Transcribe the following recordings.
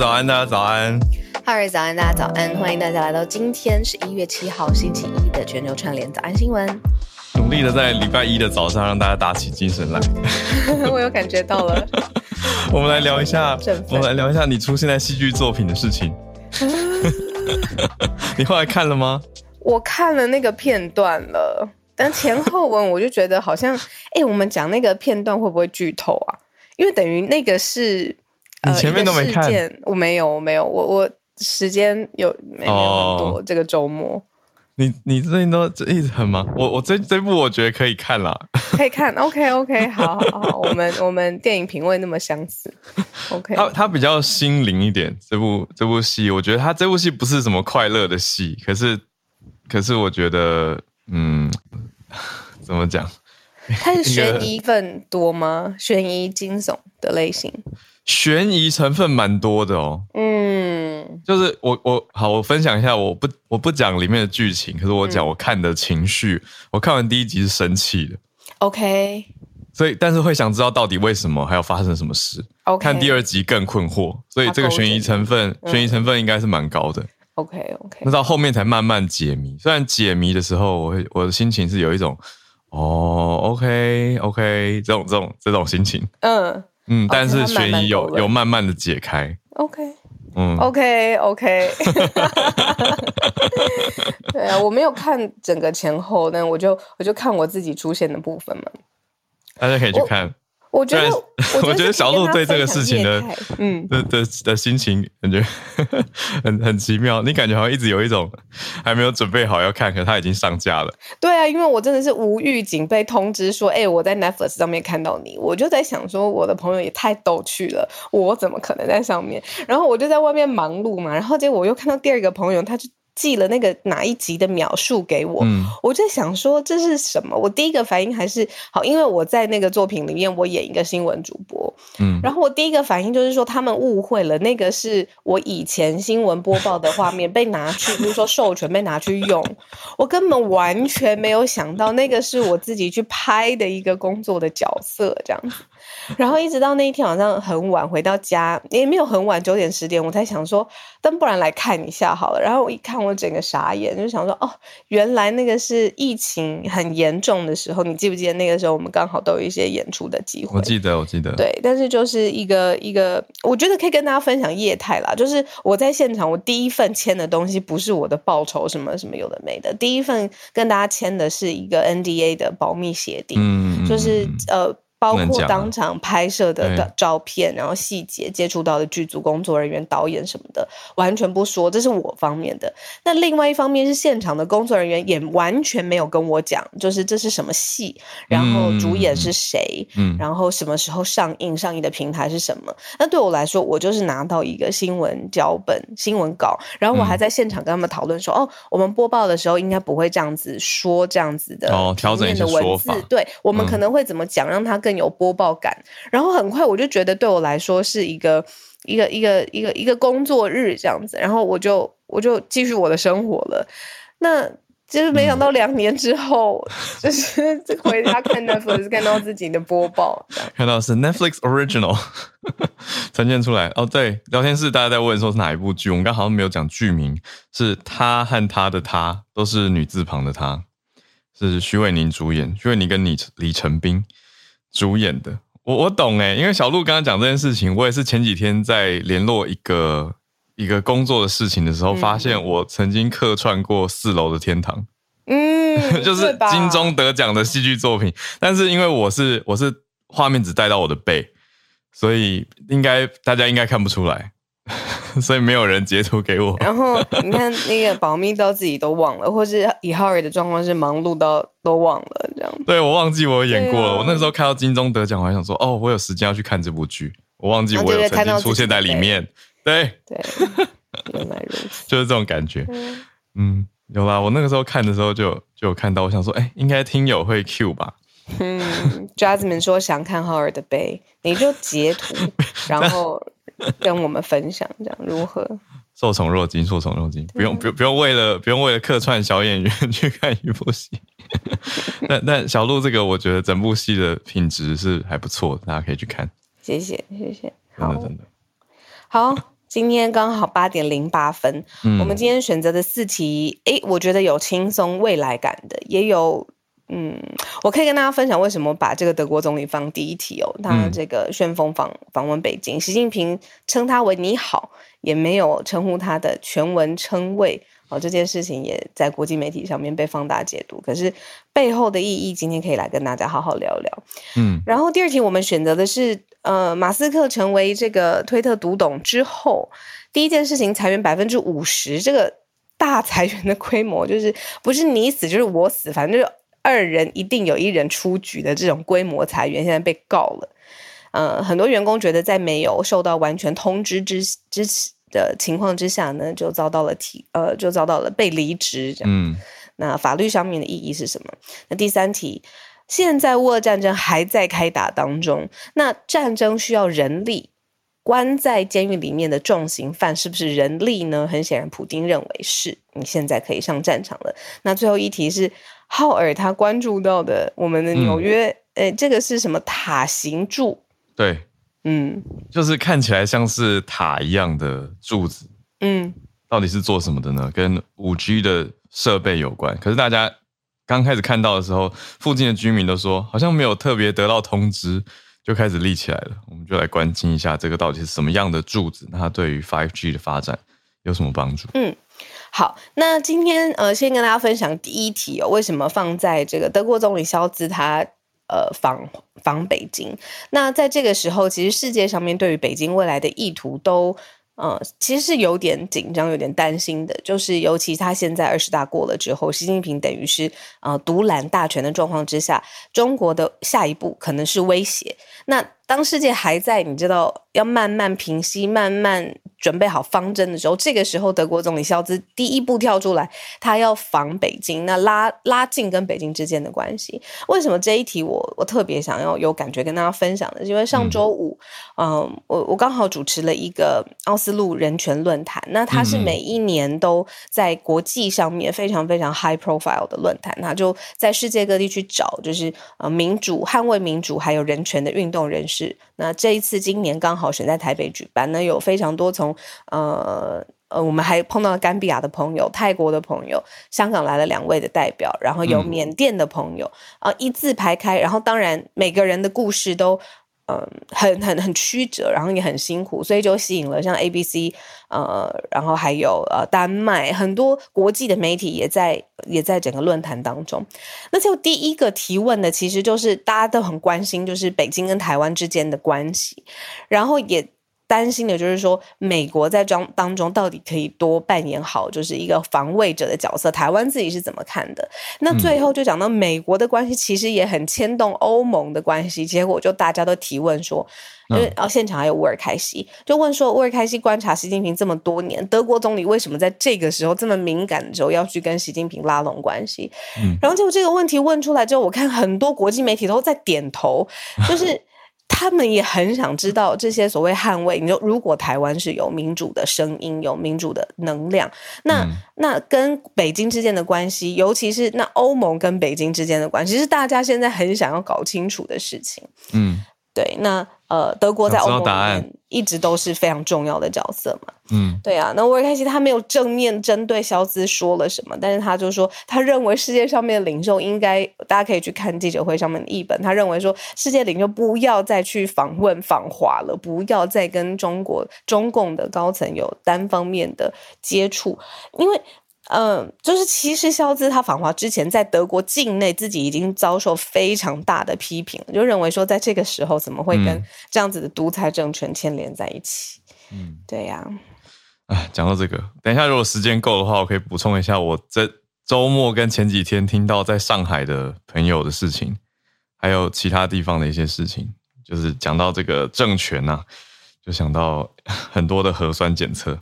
早安，大家早安。哈瑞早安，大家早安，欢迎大家来到今天是一月七号星期一的全球串联早安新闻。努力的在礼拜一的早上让大家打起精神来。我有感觉到了。我们来聊一下我们来聊一下你出现在戏剧作品的事情。你后来看了吗？我看了那个片段了，但前后文我就觉得好像，哎、我们讲那个片段会不会剧透啊？因为等于那个是，呃你前面都没看我没有，我没有，我我时间有没有哦很多？这个周末你你最近都一直很忙，我我这这部我觉得可以看啦。可以看，OK OK，好好好，我们我们电影品味那么相似，OK，它它比较心灵一点，这部这部戏，我觉得他这部戏不是什么快乐的戏，可是可是我觉得，嗯，怎么讲？它是悬疑份多吗？悬疑惊悚的类型？悬疑成分蛮多的哦。嗯，就是我我好，我分享一下，我不我不讲里面的剧情，可是我嗯讲我看的情绪。我看完第一集是生气的，OK 所以但是会想知道到底为什么，还有发生什么事。OK，看第二集更困惑，所以这个悬疑成分，嗯悬疑成分应该是蛮高的。OK OK，那到后面才慢慢解谜。虽然解谜的时候，我会我的心情是有一种哦，OK OK 这种这种这种心情，嗯嗯，但是悬疑有有慢慢的解开，OK 嗯，OK OK，对啊，我没有看整个前后，但我就我就看我自己出现的部分嘛。大家可以去看。我觉得，我觉得小鹿对这个事情的嗯，的的的心情感觉 很很奇妙，你感觉好像一直有一种还没有准备好要看，可他已经上架了。对啊，因为我真的是无预警被通知说，哎、我在 Netflix 上面看到你，我就在想说，我的朋友也太逗趣了，我怎么可能在上面？然后我就在外面忙碌嘛，然后结果我又看到第二个朋友，他就寄了那个哪一集的描述给我，嗯我就在想说这是什么？我第一个反应还是好，因为我在那个作品里面我演一个新闻主播，嗯，然后我第一个反应就是说，他们误会了，那个是我以前新闻播报的画面被拿去，比如说授权被拿去用，我根本完全没有想到那个是我自己去拍的一个工作的角色这样子。然后一直到那一天晚上很晚回到家，也没有很晚，九点十点，我才想说，但不然来看一下好了。然后我一看，我整个傻眼，就想说，哦，原来那个是疫情很严重的时候，你记不记得那个时候我们刚好都有一些演出的机会？我记得我记得，对，但是就是一个一个，我觉得可以跟大家分享业态啦。就是我在现场，我第一份签的东西不是我的报酬什么什么有的没的，第一份跟大家签的是一个 NDA 的保密协定，就是嗯呃。包括当场拍摄的的照片，然后细节接触到的剧组工作人员、导演什么的，完全不说，这是我方面的。那另外一方面是现场的工作人员也完全没有跟我讲，就是这是什么戏，然后主演是谁，嗯然后什么时候上映，上映的平台是什么。那对我来说，我就是拿到一个新闻脚本、新闻稿，然后我还嗯在现场跟他们讨论说，哦，我们播报的时候应该不会这样子说，这样子的哦调整一些平面的文说法字，对我们嗯可能会怎么讲，让它更有播报感。然后很快我就觉得对我来说是一个一个一个一个一个工作日这样子，然后我就我就继续我的生活了。那就是没想到两年之后，就是 回家看 Netflix 看到自己的播报，看到是 Netflix Original 呈现出来。哦，对，聊天室大家在问说是哪一部剧，我们刚好像没有讲剧名，是他和他的他都是女字旁的他，是徐伟宁主演，徐伟宁跟李李成斌主演的。我我懂诶，因为小鹿刚刚讲这件事情，我也是前几天在联络一个。一个工作的事情的时候，发现我曾经客串过《四楼的天堂》，嗯，就是金钟得奖的戏剧作品。但是因为我是我是画面只带到我的背，所以应该大家应该看不出来，所以没有人截图给我。然后你看那个保密到自己都忘了，或是以浩尔的状况是忙碌到都忘了这样。对我忘记我演过了。我那时候看到金钟得奖，我还想说哦，我有时间要去看这部剧。我忘记我有曾经出现在里面。对对，原来如此，就是这种感觉。嗯，有啦，我那个时候看的时候就就有看到，我想说，哎，应该听友会 Q 吧。嗯，Jasmine 说想看浩尔的背，你就截图，然后 跟我们分享，这样如何？受宠若惊，受宠若惊，不用不不用为了不用为了客串小演员 去看一部戏。但但小鹿这个，我觉得整部戏的品质是还不错，大家可以去看。谢谢谢谢，真的真的。好，今天刚好八点零八分。我们今天选择的四题，诶，我觉得有轻松未来感的，也有，嗯，我可以跟大家分享为什么把这个德国总理放第一题哦。他这个旋风访访问北京，习近平称他为你好，也没有称呼他的全文称谓。哦，这件事情也在国际媒体上面被放大解读，可是背后的意义，今天可以来跟大家好好聊聊。嗯，然后第二题我们选择的是，呃，马斯克成为这个推特独董之后，第一件事情裁员百分之五十，这个大裁员的规模，就是不是你死就是我死，反正就是二人一定有一人出局的这种规模裁员，现在被告了。呃，很多员工觉得在没有受到完全通知之之前。的情况之下呢，就遭到了提呃，就遭到了被离职。嗯，那法律上面的意义是什么？那第三题，现在乌俄战争还在开打当中，那战争需要人力，关在监狱里面的重刑犯是不是人力呢？很显然，普丁认为是。你现在可以上战场了。那最后一题是浩尔他关注到的，我们的纽约，呃，这个是什么塔形柱？对。嗯，就是看起来像是塔一样的柱子，嗯，到底是做什么的呢？跟五 G 的设备有关。可是大家刚开始看到的时候，附近的居民都说好像没有特别得到通知，就开始立起来了。我们就来关心一下这个到底是什么样的柱子，那它对于 Five G 的发展有什么帮助？嗯，好，那今天呃，先跟大家分享第一题哦，为什么放在这个德国总理肖兹他。呃，访访北京，那在这个时候，其实世界上面对于北京未来的意图都，呃，其实是有点紧张、有点担心的。就是尤其他现在二十大过了之后，习近平等于是呃独揽大权的状况之下，中国的下一步可能是威胁。那当世界还在，你知道要慢慢平息、慢慢。准备好方针的时候，这个时候德国总理肖兹第一步跳出来，他要防北京，那拉拉近跟北京之间的关系。为什么这一题我我特别想要有感觉跟大家分享的？因为上周五，嗯，我我刚好主持了一个奥斯陆人权论坛，那它是每一年都在国际上面非常非常 high profile 的论坛，那就在世界各地去找，就是呃民主、捍卫民主还有人权的运动人士。那这一次今年刚好选在台北举办，那有非常多从呃呃，我们还碰到了甘比亚的朋友、泰国的朋友、香港来了两位的代表，然后有缅甸的朋友啊，一字排开。然后当然每个人的故事都嗯很很很曲折，然后也很辛苦，所以就吸引了像 A B C 呃，然后还有呃丹麦很多国际的媒体也在也在整个论坛当中。那就第一个提问的，其实就是大家都很关心，就是北京跟台湾之间的关系，然后也。担心的就是说，美国在中当中到底可以多扮演好，就是一个防卫者的角色。台湾自己是怎么看的？那最后就讲到美国的关系，其实也很牵动欧盟的关系。结果就大家都提问说，因为然后现场还有乌尔开西，就问说，乌尔开西观察习近平这么多年，德国总理为什么在这个时候这么敏感的时候要去跟习近平拉拢关系？然后就这个问题问出来之后，我看很多国际媒体都在点头，就是。他们也很想知道这些所谓捍卫。你说，如果台湾是有民主的声音，有民主的能量，那那跟北京之间的关系，尤其是那欧盟跟北京之间的关系，是大家现在很想要搞清楚的事情。嗯。对，那呃，德国在欧盟里面一直都是非常重要的角色嘛。嗯，对啊。那沃尔开西他没有正面针对肖兹说了什么，但是他就说，他认为世界上面的领袖应该，大家可以去看记者会上面的译本。他认为说，世界领袖不要再去访问访华了，不要再跟中国中共的高层有单方面的接触，因为。嗯，就是其实肖兹他访华之前，在德国境内自己已经遭受非常大的批评，就认为说在这个时候怎么会跟这样子的独裁政权牵连在一起？嗯，对呀。哎，讲到这个，等一下如果时间够的话，我可以补充一下我这周末跟前几天听到在上海的朋友的事情，还有其他地方的一些事情，就是讲到这个政权呐，就想到 很多的核酸检测。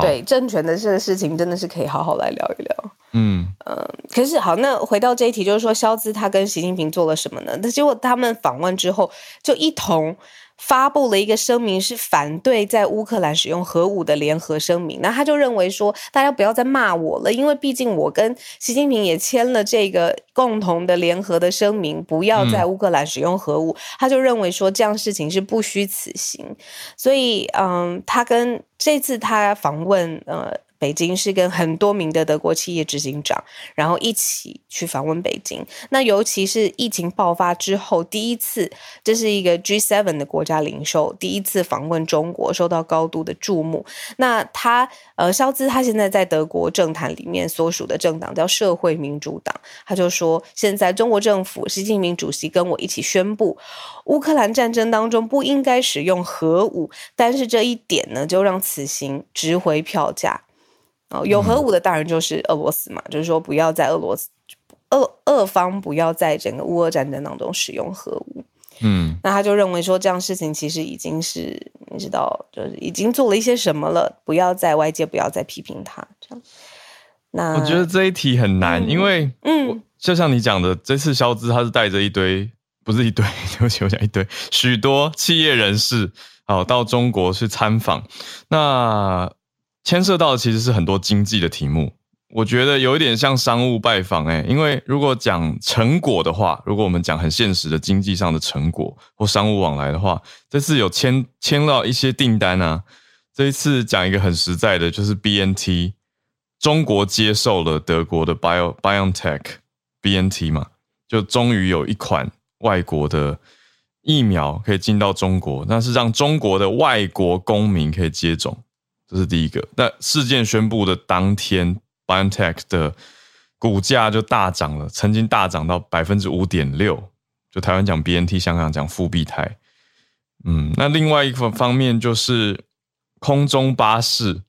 对政权的这个事情，真的是可以好好来聊一聊。嗯嗯，可是好，那回到这一题，就是说，肖兹他跟习近平做了什么呢？那结果他们访问之后，就一同。发布了一个声明，是反对在乌克兰使用核武的联合声明。那他就认为说，大家不要再骂我了，因为毕竟我跟习近平也签了这个共同的联合的声明，不要在乌克兰使用核武。他就认为说，这样事情是不虚此行。所以，嗯，他跟这次他访问，呃。北京是跟很多名的德国企业执行长，然后一起去访问北京。那尤其是疫情爆发之后，第一次，这是一个 G7 的国家领袖第一次访问中国，受到高度的注目。那他，呃，肖兹他现在在德国政坛里面所属的政党叫社会民主党，他就说，现在中国政府习近平主席跟我一起宣布，乌克兰战争当中不应该使用核武，但是这一点呢，就让此行值回票价。哦，有核武的当然就是俄罗斯嘛，就是说不要在俄罗斯，俄俄方不要在整个乌俄战争当中使用核武。嗯，那他就认为说这样事情其实已经是你知道，就是已经做了一些什么了，不要在外界不要再批评他这样。那我觉得这一题很难，因为嗯，就像你讲的，这次肖兹他是带着一堆，不是一堆，对不起，我讲一堆，许多企业人士好到中国去参访，那。牵涉到的其实是很多经济的题目，我觉得有一点像商务拜访哎，因为如果讲成果的话，如果我们讲很现实的经济上的成果或商务往来的话，这次有签签到一些订单啊。这一次讲一个很实在的，就是 B N T 中国接受了德国的 Bio Biotech B N T 嘛，就终于有一款外国的疫苗可以进到中国，那是让中国的外国公民可以接种。这是第一个。那事件宣布的当天，BioNTech 的股价就大涨了，曾经大涨到百分之五点六。就台湾讲 BNT，香港讲富必泰。嗯，那另外一个方面就是空中巴士，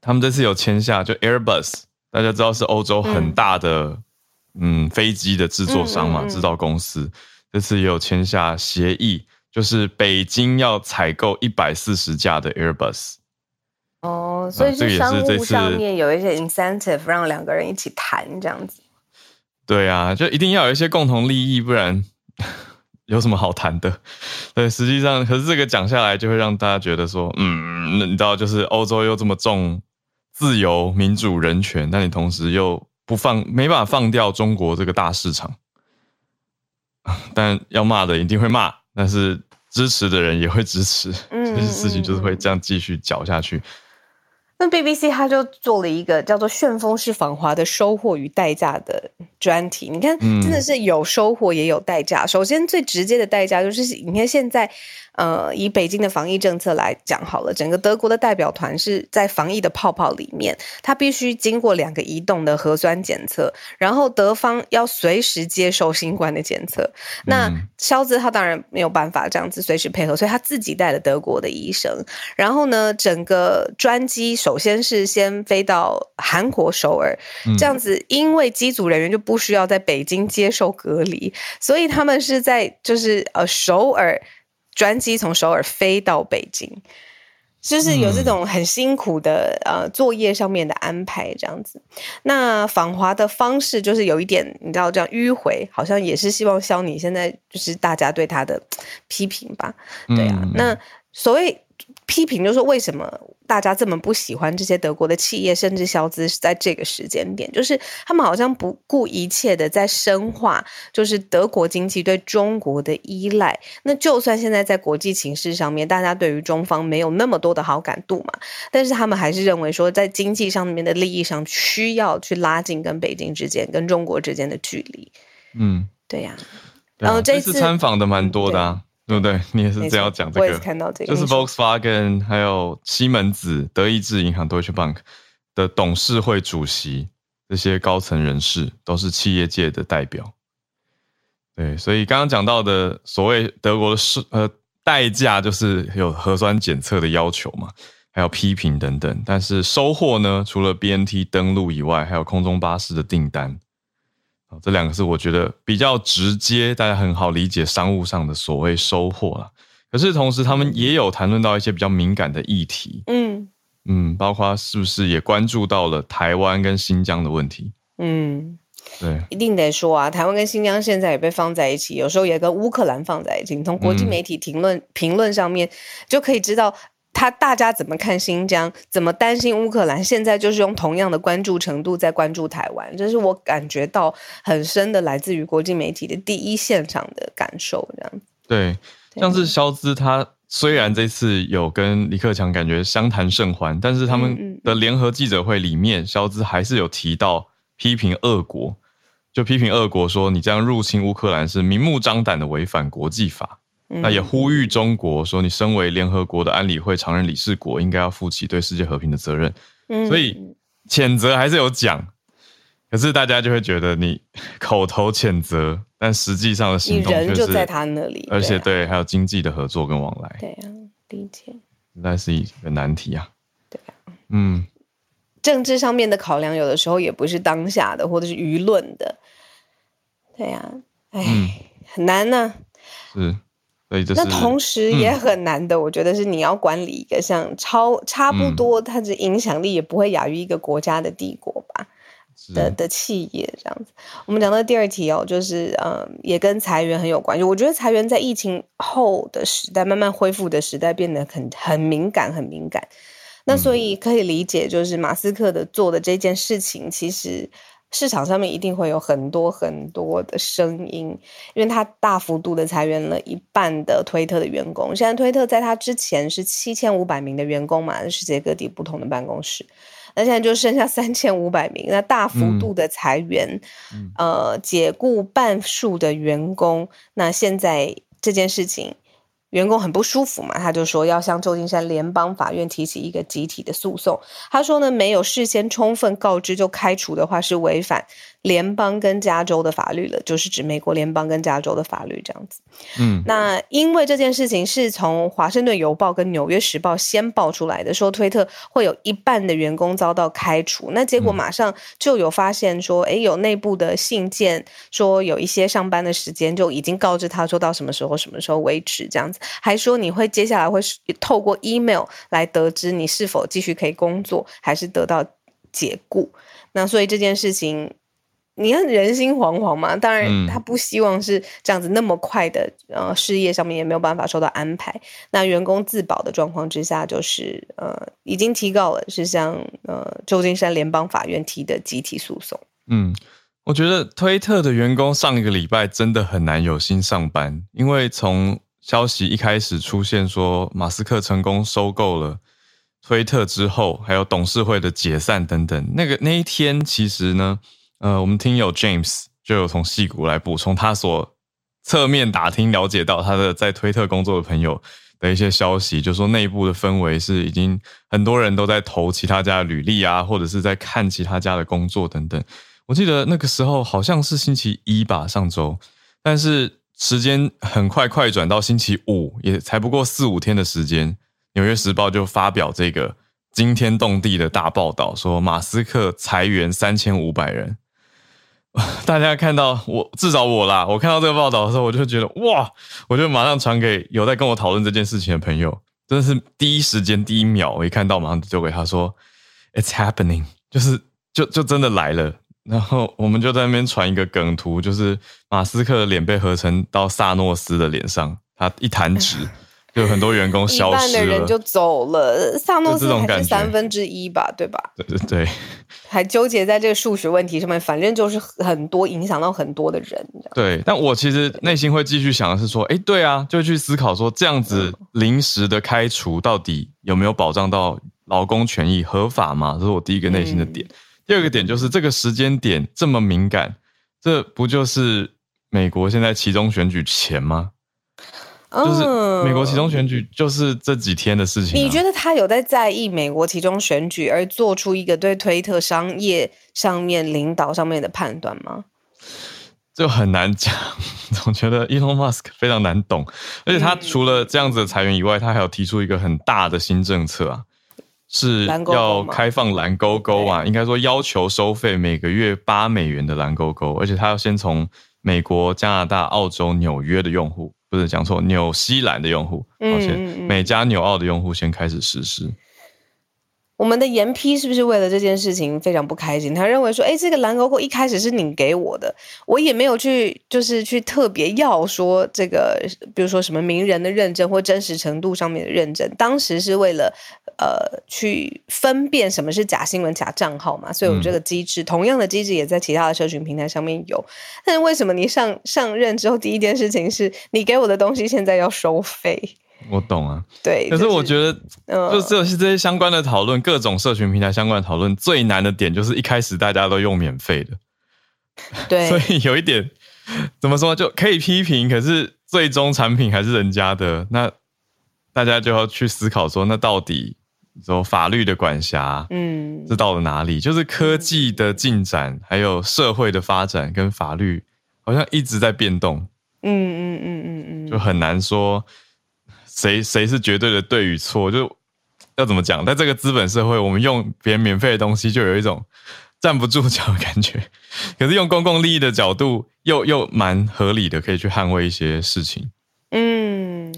他们这次有签下，就 Airbus，大家知道是欧洲很大的嗯飞机的制作商嘛，制造公司。这次也有签下协议，就是北京要采购一百四十架的 Airbus。哦，所以是商务上面有一些 incentive 让两个人一起谈这样子。对啊，就一定要有一些共同利益，不然 有什么好谈的？对，实际上，可是这个讲下来，就会让大家觉得说，嗯，你知道，就是欧洲又这么重自由、民主、人权，但你同时又不放，没办法放掉中国这个大市场。但要骂的一定会骂，但是支持的人也会支持，这些事情就是会这样继续搅下去。那 BBC 他就做了一个叫做“旋风式访华”的收获与代价的专题，你看，真的是有收获也有代价。首先，最直接的代价就是，你看现在。呃，以北京的防疫政策来讲好了，整个德国的代表团是在防疫的泡泡里面，他必须经过两个移动的核酸检测，然后德方要随时接受新冠的检测。那肖兹他当然没有办法这样子随时配合，所以他自己带了德国的医生。然后呢，整个专机首先是先飞到韩国首尔，这样子，因为机组人员就不需要在北京接受隔离，所以他们是在就是呃首尔。专机从首尔飞到北京，就是有这种很辛苦的呃作业上面的安排这样子。那访华的方式就是有一点你知道这样迂回，好像也是希望消你现在就是大家对他的 批评吧？对啊，那所谓。批评就是说，为什么大家这么不喜欢这些德国的企业，甚至消资是在这个时间点？就是他们好像不顾一切的在深化，就是德国经济对中国的依赖。那就算现在在国际形势上面，大家对于中方没有那么多的好感度嘛，但是他们还是认为说，在经济上面的利益上，需要去拉近跟北京之间、跟中国之间的距离。嗯，对呀。然后这次参访的蛮多的啊。对不对？你也是这样讲这个，就是 Volkswagen 还有西门子、德意志银行 Deutsche Bank 的董事会主席，这些高层人士都是企业界的代表。对，所以刚刚讲到的所谓德国的是呃代价，就是有核酸检测的要求嘛，还有批评等等。但是收获呢，除了 BNT 登陆以外，还有空中巴士的订单。这两个是我觉得比较直接，大家很好理解商务上的所谓收获了。可是同时，他们也有谈论到一些比较敏感的议题，嗯嗯，包括是不是也关注到了台湾跟新疆的问题？嗯，对，一定得说啊，台湾跟新疆现在也被放在一起，有时候也跟乌克兰放在一起。从国际媒体评论评论上面就可以知道。他大家怎么看新疆？怎么担心乌克兰？现在就是用同样的关注程度在关注台湾，这是我感觉到很深的，来自于国际媒体的第一现场的感受。这样对，像是肖兹，他虽然这次有跟李克强感觉相谈甚欢，但是他们的联合记者会里面，肖兹还是有提到批评俄国，就批评俄国说你这样入侵乌克兰是明目张胆的违反国际法。那也呼吁中国说，你身为联合国的安理会常任理事国，应该要负起对世界和平的责任。所以谴责还是有讲，可是大家就会觉得你口头谴责，但实际上的行动就是在他那里，而且对还有经济的合作跟往来。对啊，理解。那是一个难题啊。对啊，嗯，政治上面的考量有的时候也不是当下的，或者是舆论的。对呀，哎，很难呢。是。那同时也很难的，我觉得是你要管理一个像超差不多，它的影响力也不会亚于一个国家的帝国吧的的企业这样子。我们讲到第二题哦，就是嗯，也跟裁员很有关系。我觉得裁员在疫情后的时代，慢慢恢复的时代，变得很很敏感，很敏感。那所以可以理解，就是马斯克的做的这件事情，其实。市场上面一定会有很多很多的声音，因为他大幅度的裁员了一半的推特的员工。现在推特在他之前是七千五百名的员工嘛，世界各地不同的办公室，那现在就剩下三千五百名，那大幅度的裁员，呃，解雇半数的员工。那现在这件事情。员工很不舒服嘛，他就说要向旧金山联邦法院提起一个集体的诉讼。他说呢，没有事先充分告知就开除的话，是违反。联邦跟加州的法律了，就是指美国联邦跟加州的法律这样子。嗯，那因为这件事情是从华盛顿邮报跟纽约时报先爆出来的，说推特会有一半的员工遭到开除。那结果马上就有发现说，哎，有内部的信件说有一些上班的时间就已经告知他说到什么时候什么时候为止这样子，还说你会接下来会透过 email 来得知你是否继续可以工作，还是得到解雇。那所以这件事情。你看人心惶惶嘛，当然他不希望是这样子那么快的，呃，事业上面也没有办法受到安排。那员工自保的状况之下，就是呃，已经提告了，是向呃旧金山联邦法院提的集体诉讼。嗯，我觉得推特的员工上一个礼拜真的很难有心上班，因为从消息一开始出现说马斯克成功收购了推特之后，还有董事会的解散等等，那个那一天其实呢。呃，我们听友 James 就有从戏骨来补充他所侧面打听了解到他的在推特工作的朋友的一些消息，就说内部的氛围是已经很多人都在投其他家的履历啊，或者是在看其他家的工作等等。我记得那个时候好像是星期一吧，上周，但是时间很快快转到星期五，也才不过四五天的时间，纽约时报就发表这个惊天动地的大报道，说马斯克裁员三千五百人。大家看到我，至少我啦，我看到这个报道的时候，我就觉得哇，我就马上传给有在跟我讨论这件事情的朋友，真的是第一时间第一秒，我一看到马上就给他说，It's happening，就是就就真的来了。然后我们就在那边传一个梗图，就是马斯克的脸被合成到萨诺斯的脸上，他一弹指，就很多员工消失了，一半的人就走了。萨诺斯还是三分之一吧，对吧？对对对，还纠结在这个数学问题上面，反正就是很多影响到很多的人。对，但我其实内心会继续想的是说，哎，对啊，就去思考说，这样子临时的开除到底有没有保障到劳工权益，合法吗？这是我第一个内心的点。第二个点就是这个时间点这么敏感，这不就是美国现在其中选举前吗？就是美国其中选举就是这几天的事情。你觉得他有在在意美国其中选举而做出一个对推特商业上面领导上面的判断吗？就很难讲，总觉得 Elon Musk 非常难懂，而且他除了这样子的裁员以外，他还有提出一个很大的新政策啊。是要开放蓝勾勾啊，应该说要求收费每个月八美元的蓝勾勾，而且他要先从美国、加拿大、澳洲、纽约的用户，不是讲错，纽西兰的用户，抱歉，美加纽澳的用户先开始实施。我们的严批是不是为了这件事情非常不开心？他认为说，哎，这个蓝勾勾一开始是你给我的，我也没有去，就是去特别要说这个，比如说什么名人的认证或真实程度上面的认证，当时是为了呃去分辨什么是假新闻、假账号嘛，所以有这个机制。同样的机制也在其他的社群平台上面有，但是为什么你上上任之后第一件事情是你给我的东西现在要收费？我懂啊，对，可是我觉得，就这些这些相关的讨论，各种社群平台相关的讨论，最难的点就是一开始大家都用免费的，对，所以有一点怎么说，就可以批评，可是最终产品还是人家的，那大家就要去思考说，那到底说法律的管辖，嗯，是到了哪里？就是科技的进展，还有社会的发展跟法律，好像一直在变动，嗯嗯嗯嗯嗯，就很难说。谁谁是绝对的对与错？就要怎么讲？在这个资本社会，我们用别人免费的东西，就有一种站不住脚的感觉。可是用公共利益的角度，又又蛮合理的，可以去捍卫一些事情。嗯，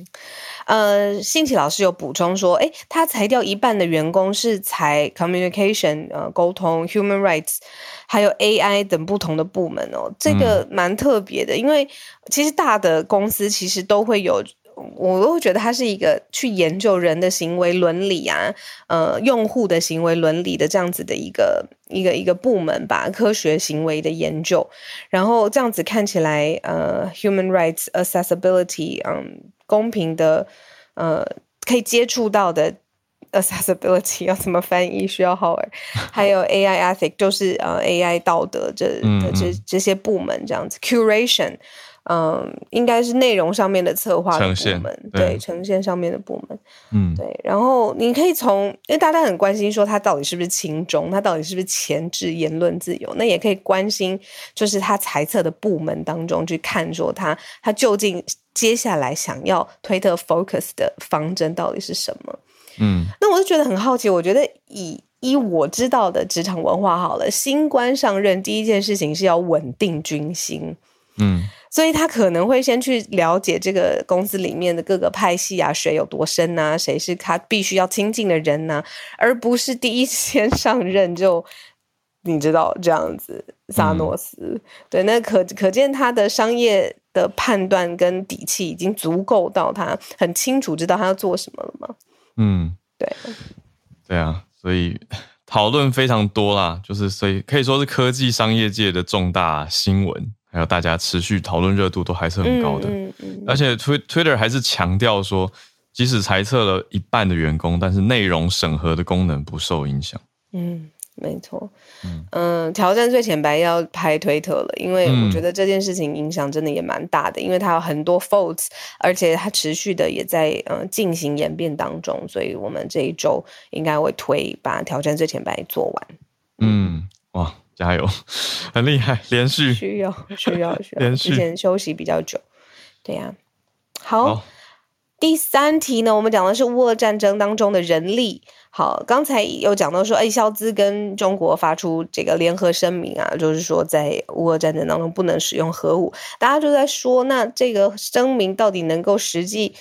呃，信奇老师有补充说，哎，他裁掉一半的员工是裁 communication，呃，沟通、human rights，还有 AI 等不同的部门哦。这个蛮特别的，因为其实大的公司其实都会有。我都会觉得它是一个去研究人的行为伦理啊，呃，用户的行为伦理的这样子的一个一个一个部门吧，科学行为的研究。然后这样子看起来，呃，human rights accessibility，嗯，公平的，呃，可以接触到的 accessibility 要怎么翻译？需要好尔，还有 AI ethic，就是呃 AI 道德这这这些部门这样子 curation。嗯，应该是内容上面的策划部门，对呈现上面的部门，嗯，对。然后你可以从，因为大家很关心说他到底是不是轻中，他到底是不是前置言论自由，那也可以关心，就是他裁测的部门当中去看说他他究竟接下来想要推特 focus 的方针到底是什么？嗯，那我就觉得很好奇，我觉得以以我知道的职场文化好了，新官上任第一件事情是要稳定军心，嗯。所以他可能会先去了解这个公司里面的各个派系啊，水有多深呐，谁是他必须要亲近的人呐，而不是第一先上任就你知道这样子。萨诺斯对，那可可见他的商业的判断跟底气已经足够到他很清楚知道他要做什么了吗？嗯，对，对啊，所以讨论非常多啦，就是所以可以说是科技商业界的重大新闻。还有大家持续讨论热度都还是很高的，而且 Twitter 还是强调说，即使裁撤了一半的员工，但是内容审核的功能不受影响。嗯，没错。嗯，挑战最浅白要拍推特了，因为我觉得这件事情影响真的也蛮大的，因为它有很多 faults，而且它持续的也在嗯进行演变当中，所以我们这一周应该会推把挑战最浅白做完。嗯，哇。加油，很厉害，连续需要需要 需要，连续之前休息比较久，对呀。好，第三题呢，我们讲的是乌俄战争当中的人力。好，刚才有讲到说，哎，肖兹跟中国发出这个联合声明啊，就是说在乌俄战争当中不能使用核武。大家就在说，那这个声明到底能够实际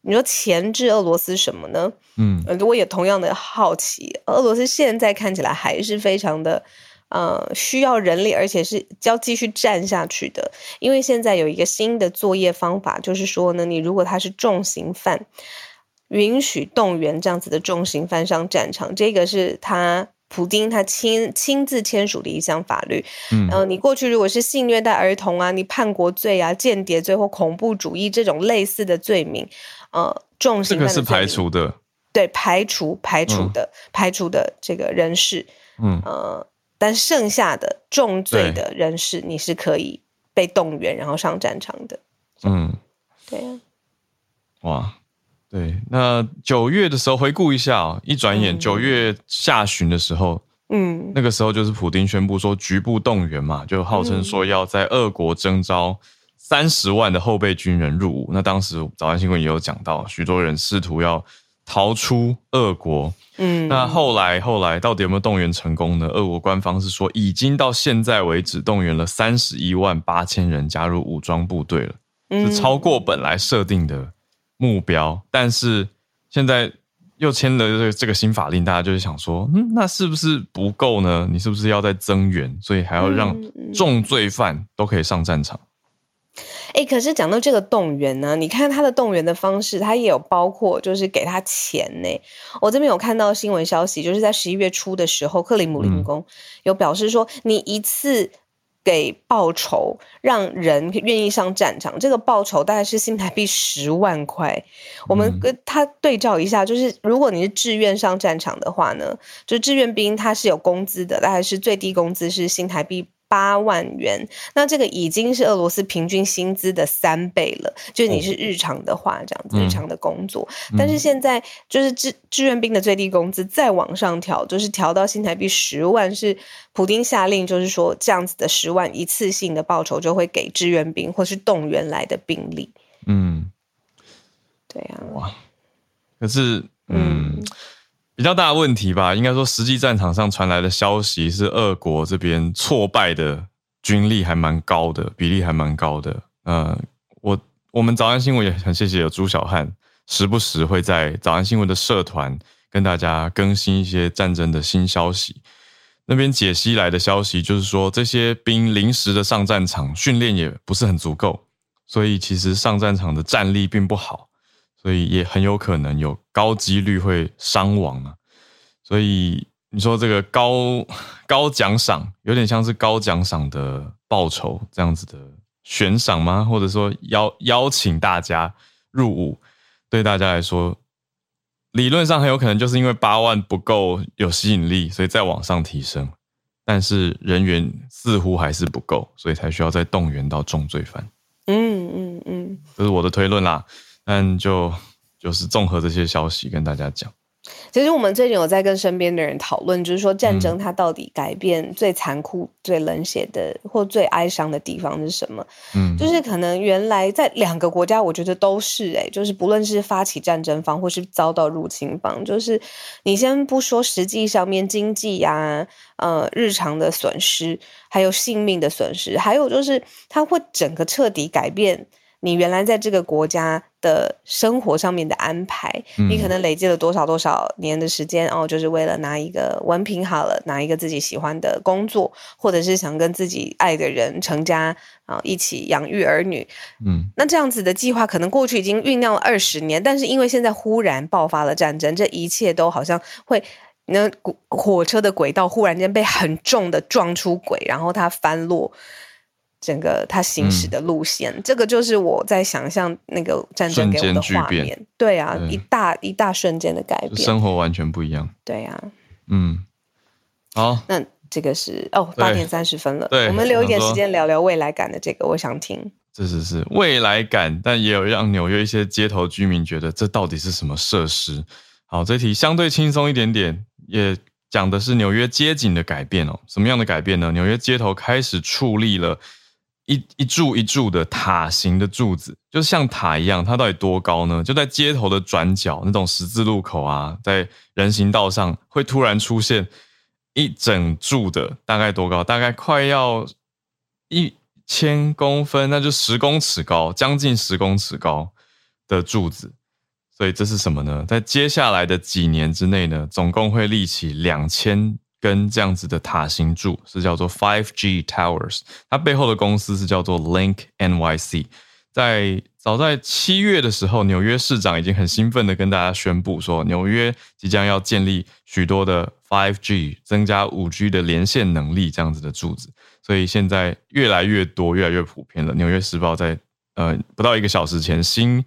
你说钳制俄罗斯什么呢？嗯呃，我也同样的好奇，俄罗斯现在看起来还是非常的，呃，需要人力，而且是要继续战下去的。因为现在有一个新的作业方法，就是说呢，你如果他是重刑犯，允许动员这样子的重刑犯上战场，这个是他普丁他亲亲自签署的一项法律。嗯呃，你过去如果是性虐待儿童啊，你叛国罪啊、间谍罪或恐怖主义这种类似的罪名，呃，重刑这个是排除的。对排除排除嗯的、排除的这个人士，嗯呃，但剩下的重罪的人士，你是可以被动员然后上战场的。嗯，对啊，哇，对。那九月的时候回顾一下哦，一转眼嗯九月下旬的时候，嗯那个时候就是普丁宣布说局部动员嘛，就号称说要在俄国征召三十万的后备军人入伍。那当时早安新闻也有讲到，许多人试图要逃出俄国。嗯，那后来后来到底有没有动员成功呢？俄国官方是说，已经到现在为止动员了三十一万八千人加入武装部队了。是超过本来设定的目标，但是现在又签了这个这个新法令，大家就是想说，嗯，那是不是不够呢？你是不是要再增援？所以还要让重罪犯都可以上战场？哎，可是讲到这个动员呢，你看他的动员的方式，他也有包括就是给他钱呢。我这边有看到新闻消息，就是在十一月初的时候，克里姆林嗯宫有表示说，你一次。给报酬，让人愿意上战场，这个报酬大概是新台币十万块。我们嗯跟他对照一下，就是如果你是志愿上战场的话呢，就是志愿兵他是有工资的，大概是最低工资是新台币八万元，那这个已经是俄罗斯平均薪资的三倍了。就是你是日常的话，这样子嗯日常的工作，但是现在就是志志愿兵的最低工资再往上调，就是调到新台币十万，是普丁下令，就是说这样子的十万一次性的报酬就会给志愿兵或是动员来的兵力。嗯，对啊，哇，可是嗯嗯。比较大的问题吧，应该说实际战场上传来的消息是俄国这边挫败的军力还蛮高的，比例还蛮高的。呃，我我们早安新闻也很谢谢有朱小汉，时不时会在早安新闻的社团跟大家更新一些战争的新消息。那边解析来的消息就是说，这些兵临时的上战场，训练也不是很足够，所以其实上战场的战力并不好。所以也很有可能有高几率会伤亡啊。所以你说这个高 高奖赏，有点像是高奖赏的报酬这样子的悬赏吗？或者说邀邀请大家入伍，对大家来说，理论上很有可能就是因为八万不够有吸引力，所以再往上提升。但是人员似乎还是不够，所以才需要再动员到重罪犯。嗯嗯嗯，这是我的推论啦。但就就是综合这些消息跟大家讲。其实我们最近有在跟身边的人讨论，就是说战嗯争它到底改变最残酷、最冷血的或最哀伤的地方是什么？嗯，就是可能原来在两个国家，我觉得都是诶、就是不论是发起战争方或是遭到入侵方，就是你先不说实际上面经济呀、呃日常的损失，还有性命的损失，还有就是它会整个彻底改变。你原来在这个国家的生活上面的安排，嗯你可能累积了多少多少年的时间哦，就是为了拿一个文凭好了，拿一个自己喜欢的工作，或者是想跟自己爱的人成家啊、一起养育儿女。嗯那这样子的计划，可能过去已经酝酿了二十年，但是因为现在忽然爆发了战争，这一切都好像会。那火火车的轨道忽然间被很重的撞出轨，然后它翻落，整个它行驶的路线，这个就是我在想象那个战争给我的画面。对啊，对一大一大瞬间的改变。生活完全不一样。对啊，嗯，好，那这个是哦，八点三十分了，对我们留一点时间聊聊未来感的这个，我想听。这是是未来感，但也有让纽约一些街头居民觉得这到底是什么设施？好，这题相对轻松一点点，也讲的是纽约街景的改变哦。什么样的改变呢？纽约街头开始矗立了一一柱一柱的塔形的柱子，就像塔一样。它到底多高呢？就在街头的转角那种十字路口啊，在人行道上会突然出现一整柱的，大概多高？大概快要一千公分，那就十公尺高，将近十公尺高的柱子。所以这是什么呢？在接下来的几年之内呢，总共会立起两千跟这样子的塔形柱，是叫做 Five G Towers。它背后的公司是叫做 Link NYC。在早在七月的时候，纽约市长已经很兴奋的跟大家宣布说，纽约即将要建立许多的 Five G，增加五 G 的连线能力这样子的柱子。所以现在越来越多，越来越普遍了。纽约时报在呃不到一个小时前新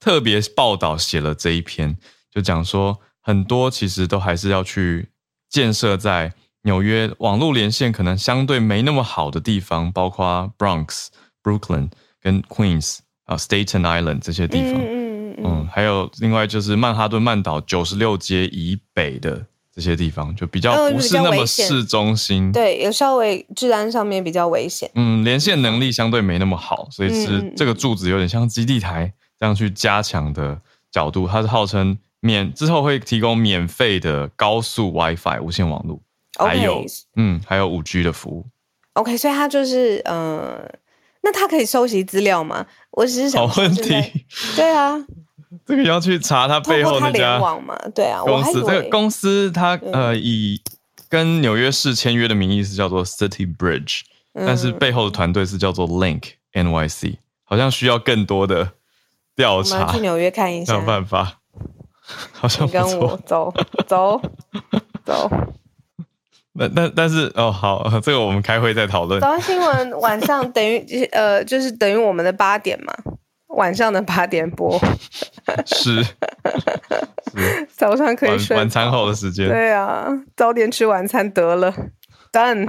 特别报道写了这一篇，就讲说很多其实都还是要去建设在纽约网络连线可能相对没那么好的地方，包括 Bronx、Brooklyn。跟 Queens 啊，Staten Island 这些地方，嗯嗯嗯，还有另外就是曼哈顿曼岛九十六街以北的这些地方，就比较不是那么市中心，对，有稍微治安上面比较危险，嗯，连线能力相对没那么好，所以是这个柱子有点像基地台这样去加强的角度，它是号称免之后会提供免费的高速 WiFi 无线网络，还有嗯还有五 G 的服务，OK，所以它就是嗯。那他可以收集资料吗？我只是想好问题。对啊，这个要去查他背后那家网嘛？对啊，公司这个公司它呃以跟纽约市签约的名义是叫做 City Bridge，但是背后的团队是叫做 Link NYC，好像需要更多的调查。去纽约看一下，有办法？好像跟我走走走。那但但是哦好，这个我们开会再讨论。早上新闻晚上等于呃就是等于我们的八点嘛，晚上的八点播。是是，早上可以睡。晚餐后的时间。对啊，早点吃晚餐得了。对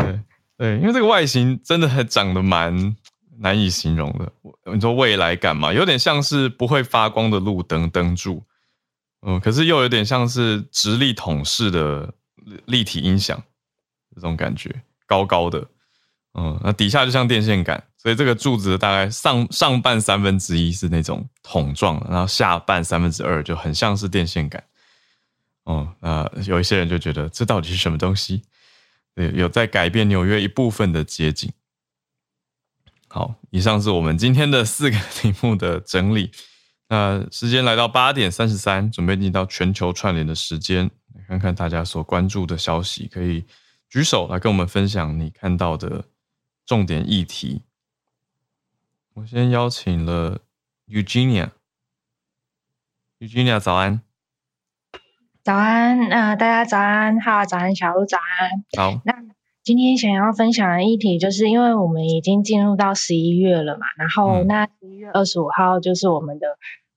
对，因为这个外形真的还长得蛮难以形容的。你说未来感嘛，有点像是不会发光的路灯灯柱，嗯，可是又有点像是直立筒式的立体音响。这种感觉高高的，嗯，那底下就像电线杆，所以这个柱子大概上上半三分之一是那种筒状，然后下半三分之二就很像是电线杆。哦，那有一些人就觉得这到底是什么东西？对，有在改变纽约一部分的街景。好，以上是我们今天的四个题目的整理。那时间来到八点三十三，准备进到全球串联的时间，看看大家所关注的消息，可以。举手来跟我们分享你看到的重点议题。我先邀请了 Eugenia，Eugenia 早安，早安，呃，大家早安，好，早安，小鹿早安，好。那今天想要分享的议题，就是因为我们已经进入到十一月了嘛，然后那十一月二十五号就是我们的。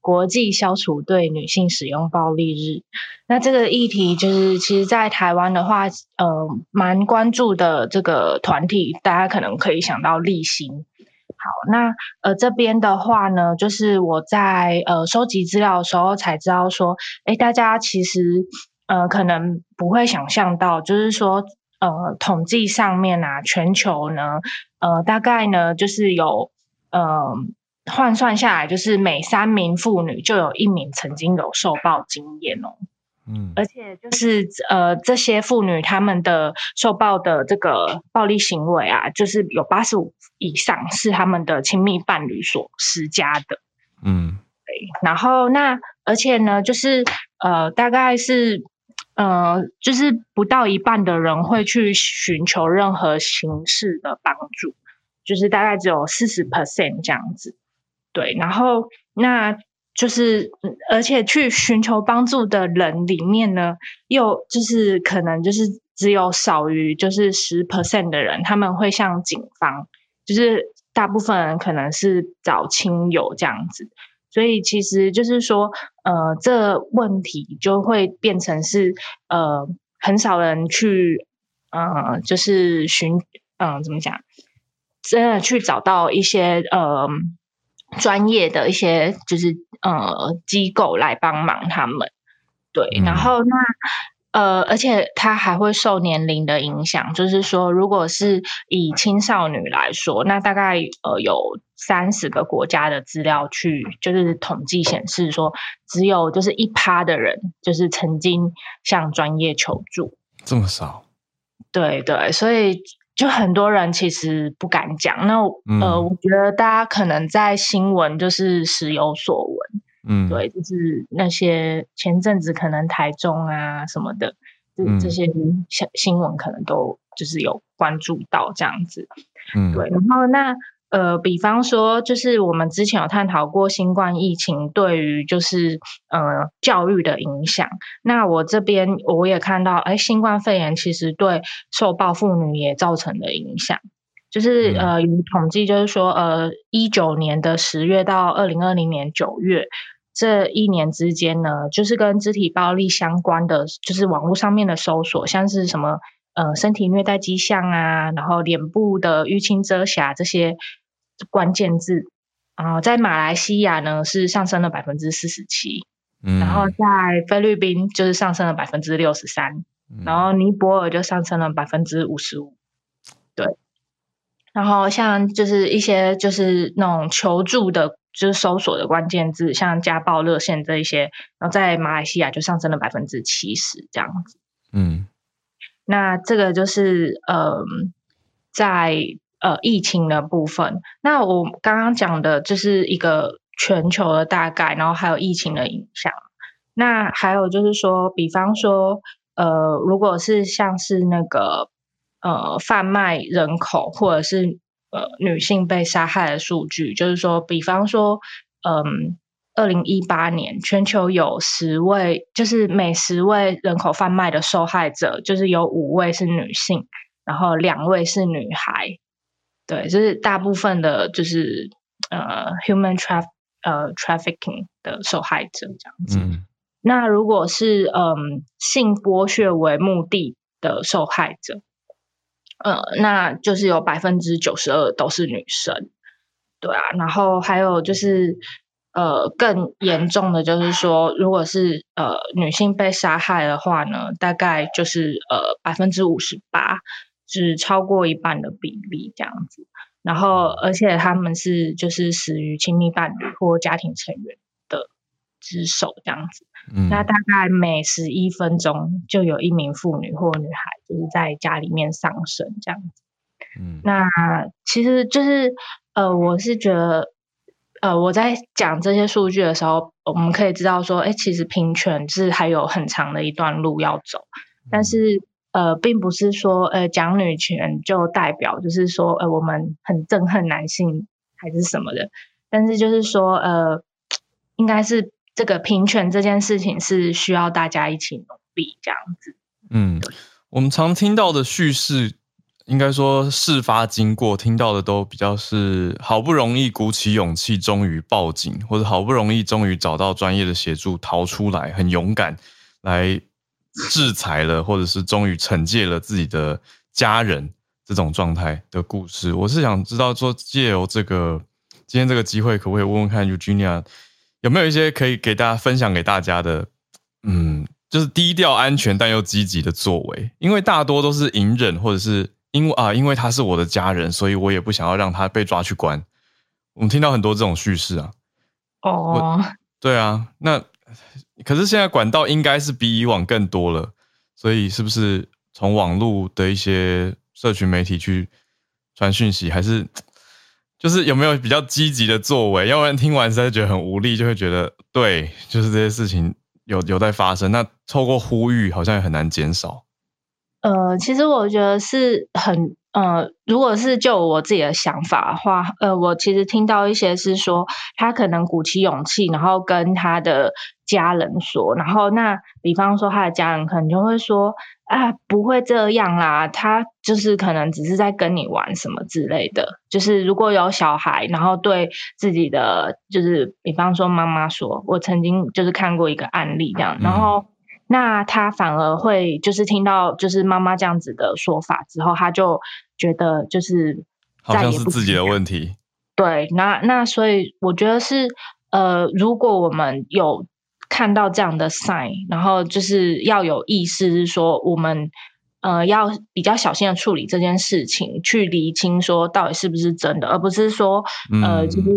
国际消除对女性使用暴力日，那这个议题就是，其实，在台湾的话，呃，蛮关注的这个团体，大家可能可以想到立新。好，那呃这边的话呢，就是我在呃收集资料的时候才知道说，哎，大家其实呃可能不会想象到，就是说呃统计上面啊，全球呢，呃大概呢就是有呃。换算下来，就是每三名妇女就有一名曾经有受暴经验哦。嗯，而且就是呃，这些妇女她们的受暴的这个暴力行为啊，就是有八十五以上是他们的亲密伴侣所施加的。嗯，对。然后那而且呢，就是呃，大概是呃，就是不到一半的人会去寻求任何形式的帮助，就是大概只有四十 percent 这样子。对，然后那就是，而且去寻求帮助的人里面呢，又就是可能就是只有少于就是十 percent 的人，他们会向警方，就是大部分人可能是找亲友这样子，所以其实就是说，呃，这问题就会变成是呃，很少人去，呃，就是寻，嗯，怎么讲，真的去找到一些呃。专业的一些就是呃机构来帮忙他们，对，然后那呃，而且它还会受年龄的影响，就是说，如果是以青少女来说，那大概呃有三十个国家的资料去就是统计显示说，只有就是一趴的人就是曾经向专业求助，这么少？对对，所以。就很多人其实不敢讲，那呃，我觉得大家可能在新闻就是时有所闻，嗯，对，就是那些前阵子可能台中啊什么的，这这些新新闻可能都就是有关注到这样子。嗯，对，然后那。呃，比方说，就是我们之前有探讨过新冠疫情对于就是呃教育的影响。那我这边我也看到，哎，新冠肺炎其实对受暴妇女也造成了影响。就是呃，有统计就是说，呃，一九年的十月到二零二零年九月这一年之间呢，就是跟肢体暴力相关的，就是网络上面的搜索，像是什么呃身体虐待迹象啊，然后脸部的淤青遮瑕这些。关键字然后，在马来西亚呢是上升了百分之四十七，然后在菲律宾就是上升了百分之六十三，然后尼泊尔就上升了百分之五十五。对，然后像就是一些就是那种求助的，就是搜索的关键字，像家暴热线这一些，然后在马来西亚就上升了百分之七十这样子。嗯，那这个就是呃，在。呃，疫情的部分，那我刚刚讲的就是一个全球的大概，然后还有疫情的影响。那还有就是说，比方说，呃，如果是像是那个呃贩卖人口或者是呃女性被杀害的数据，就是说，比方说，嗯，二零一八年全球有十位，就是每十位人口贩卖的受害者，就是有五位是女性，然后两位是女孩。对，就是大部分的，就是呃，human traf 呃 trafficking 的受害者这样子。那如果是嗯性剥削为目的的受害者，呃，那就是有百分之九十二都是女生。对啊，然后还有就是呃更严重的就是说，如果是呃女性被杀害的话呢，大概就是呃百分之五十八。是超过一半的比例这样子，然后而且他们是就是死于亲密伴侣或家庭成员的之手这样子，那大概每十一分钟就有一名妇女或女孩就是在家里面丧生这样子。嗯，那其实就是呃，我是觉得呃，我在讲这些数据的时候，我们可以知道说，哎，其实平权是还有很长的一段路要走，但是。呃，并不是说呃讲女权就代表就是说呃我们很憎恨男性还是什么的，但是就是说呃，应该是这个平权这件事情是需要大家一起努力这样子。嗯，我们常听到的叙事，应该说事发经过听到的都比较是好不容易鼓起勇气，终于报警，或者好不容易终于找到专业的协助逃出来，很勇敢来。制裁了，或者是终于惩戒了自己的家人这种状态的故事，我是想知道说，借由这个今天这个机会，可不可以问问看 Eugenia 有没有一些可以给大家分享给大家的，嗯，就是低调、安全但又积极的作为，因为大多都是隐忍，或者是因为啊，因为他是我的家人，所以我也不想要让他被抓去关。我们听到很多这种叙事啊。哦，对啊，那。可是现在管道应该是比以往更多了，所以是不是从网络的一些社群媒体去传讯息，还是就是有没有比较积极的作为？要不然听完实在觉得很无力，就会觉得对，就是这些事情有有在发生。那透过呼吁，好像也很难减少。呃，其实我觉得是很。呃，如果是就我自己的想法的话，呃，我其实听到一些是说，他可能鼓起勇气，然后跟他的家人说，然后那比方说他的家人可能就会说，啊，不会这样啦，他就是可能只是在跟你玩什么之类的。就是如果有小孩，然后对自己的，就是比方说妈妈说，我曾经就是看过一个案例这样，然后。那他反而会就是听到就是妈妈这样子的说法之后，他就觉得就是好像是自己的问题。对，那那所以我觉得是呃，如果我们有看到这样的 sign，然后就是要有意识，是说我们呃要比较小心的处理这件事情，去厘清说到底是不是真的，而不是说呃就是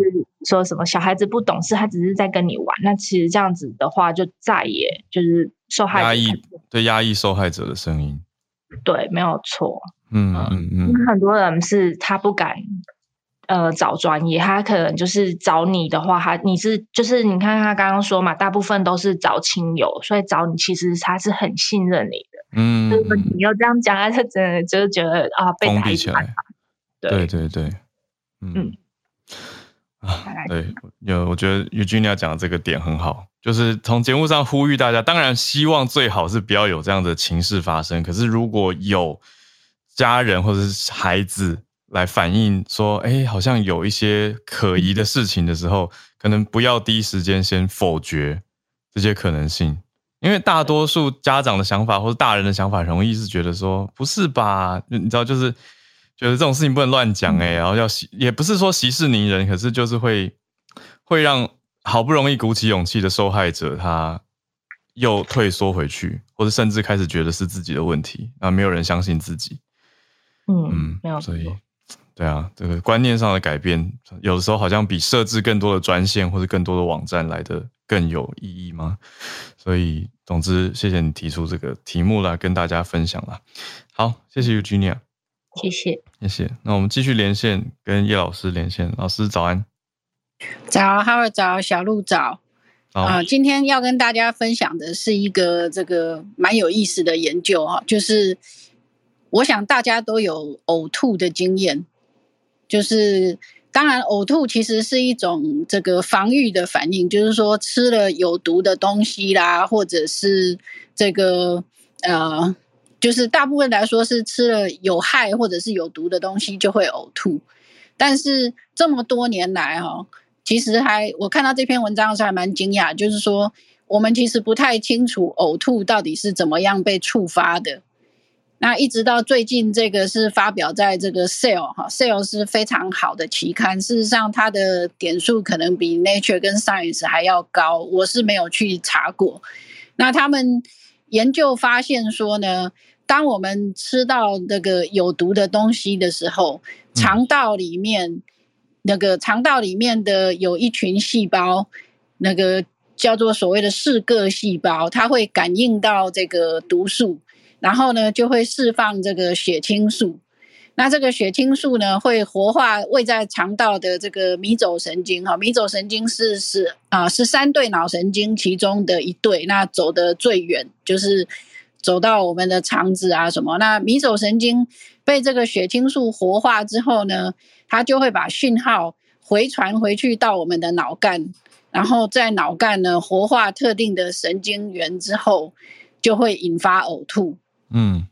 说什么小孩子不懂事，他只是在跟你玩。那其实这样子的话，就再也就是。受害压抑对压抑受害者的声音，对，没有错。嗯嗯嗯，很多人是他不敢呃找专业，他可能就是找你的话，他你是就是你看他刚刚说嘛，大部分都是找亲友，所以找你其实他是很信任你的。嗯，你要这样讲，他真的就是觉得啊，被封闭起来。对对对，嗯。啊，对，有，我觉得 Eugenia 讲的这个点很好，就是从节目上呼吁大家，当然希望最好是不要有这样的情事发生。可是如果有家人或者是孩子来反映说，哎，好像有一些可疑的事情的时候，可能不要第一时间先否决这些可能性，因为大多数家长的想法或者大人的想法，容易是觉得说，不是吧？你知道，就是。觉得这种事情不能乱讲哎，然后要息，也不是说息事宁人，可是就是会会让好不容易鼓起勇气的受害者，他又退缩回去，或者甚至开始觉得是自己的问题，那没有人相信自己。嗯，没有，所以对啊，这个观念上的改变，有的时候好像比设置更多的专线或者更多的网站来的更有意义吗？所以，总之，谢谢你提出这个题目来跟大家分享啦。好，谢谢 Eugenia。谢谢，谢谢。那我们继续连线，跟叶老师连线。老师早安，早，哈尔早，小鹿早。啊，今天要跟大家分享的是一个这个蛮有意思的研究哈，就是我想大家都有呕吐的经验，就是当然呕吐其实是一种这个防御的反应，就是说吃了有毒的东西啦，或者是这个呃。就是大部分来说是吃了有害或者是有毒的东西就会呕吐，但是这么多年来哈，其实还我看到这篇文章的时候还蛮惊讶，就是说我们其实不太清楚呕吐到底是怎么样被触发的。那一直到最近这个是发表在这个 sell 哈，Cell 是非常好的期刊，事实上它的点数可能比 Nature 跟 Science 还要高，我是没有去查过。那他们研究发现说呢。当我们吃到那个有毒的东西的时候，肠道里面那个肠道里面的有一群细胞，那个叫做所谓的嗜铬细胞，它会感应到这个毒素，然后呢就会释放这个血清素。那这个血清素呢会活化位在肠道的这个迷走神经，哈，迷走神经是是啊是三对脑神经其中的一对，那走得最远就是。走到我们的肠子啊，什么？那迷走神经被这个血清素活化之后呢，它就会把讯号回传回去到我们的脑干，然后在脑干呢活化特定的神经元之后，就会引发呕吐。嗯，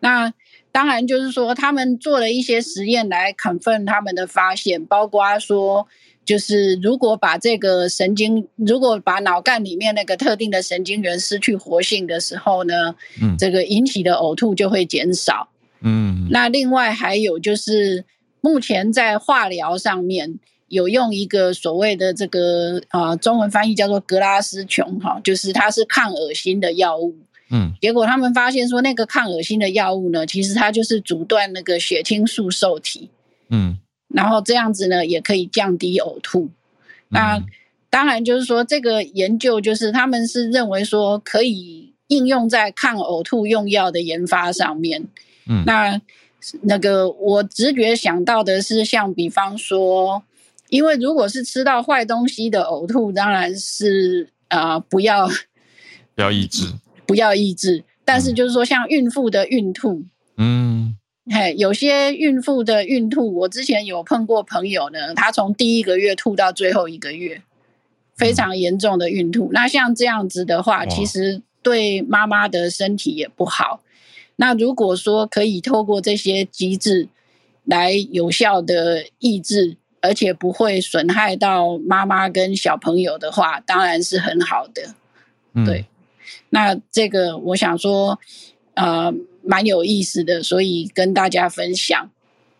那当然就是说，他们做了一些实验来 confirm 他们的发现，包括说。就是如果把这个神经，如果把脑干里面那个特定的神经元失去活性的时候呢，嗯，这个引起的呕吐就会减少。嗯，那另外还有就是，目前在化疗上面有用一个所谓的这个啊，中文翻译叫做格拉斯琼哈，就是它是抗恶心的药物。嗯，结果他们发现说，那个抗恶心的药物呢，其实它就是阻断那个血清素受体。嗯。然后这样子呢，也可以降低呕吐。那当然就是说，这个研究就是他们是认为说可以应用在抗呕吐用药的研发上面。嗯，那那个我直觉想到的是，像比方说，因为如果是吃到坏东西的呕吐，当然是啊不要不要抑制，不要抑制。但是就是说，像孕妇的孕吐，嗯。嘿，有些孕妇的孕吐，我之前有碰过朋友呢，她从第一个月吐到最后一个月，非常严重的孕吐。那像这样子的话，其实对妈妈的身体也不好。那如果说可以透过这些机制来有效的抑制，而且不会损害到妈妈跟小朋友的话，当然是很好的。对，那这个我想说，呃。蛮有意思的，所以跟大家分享。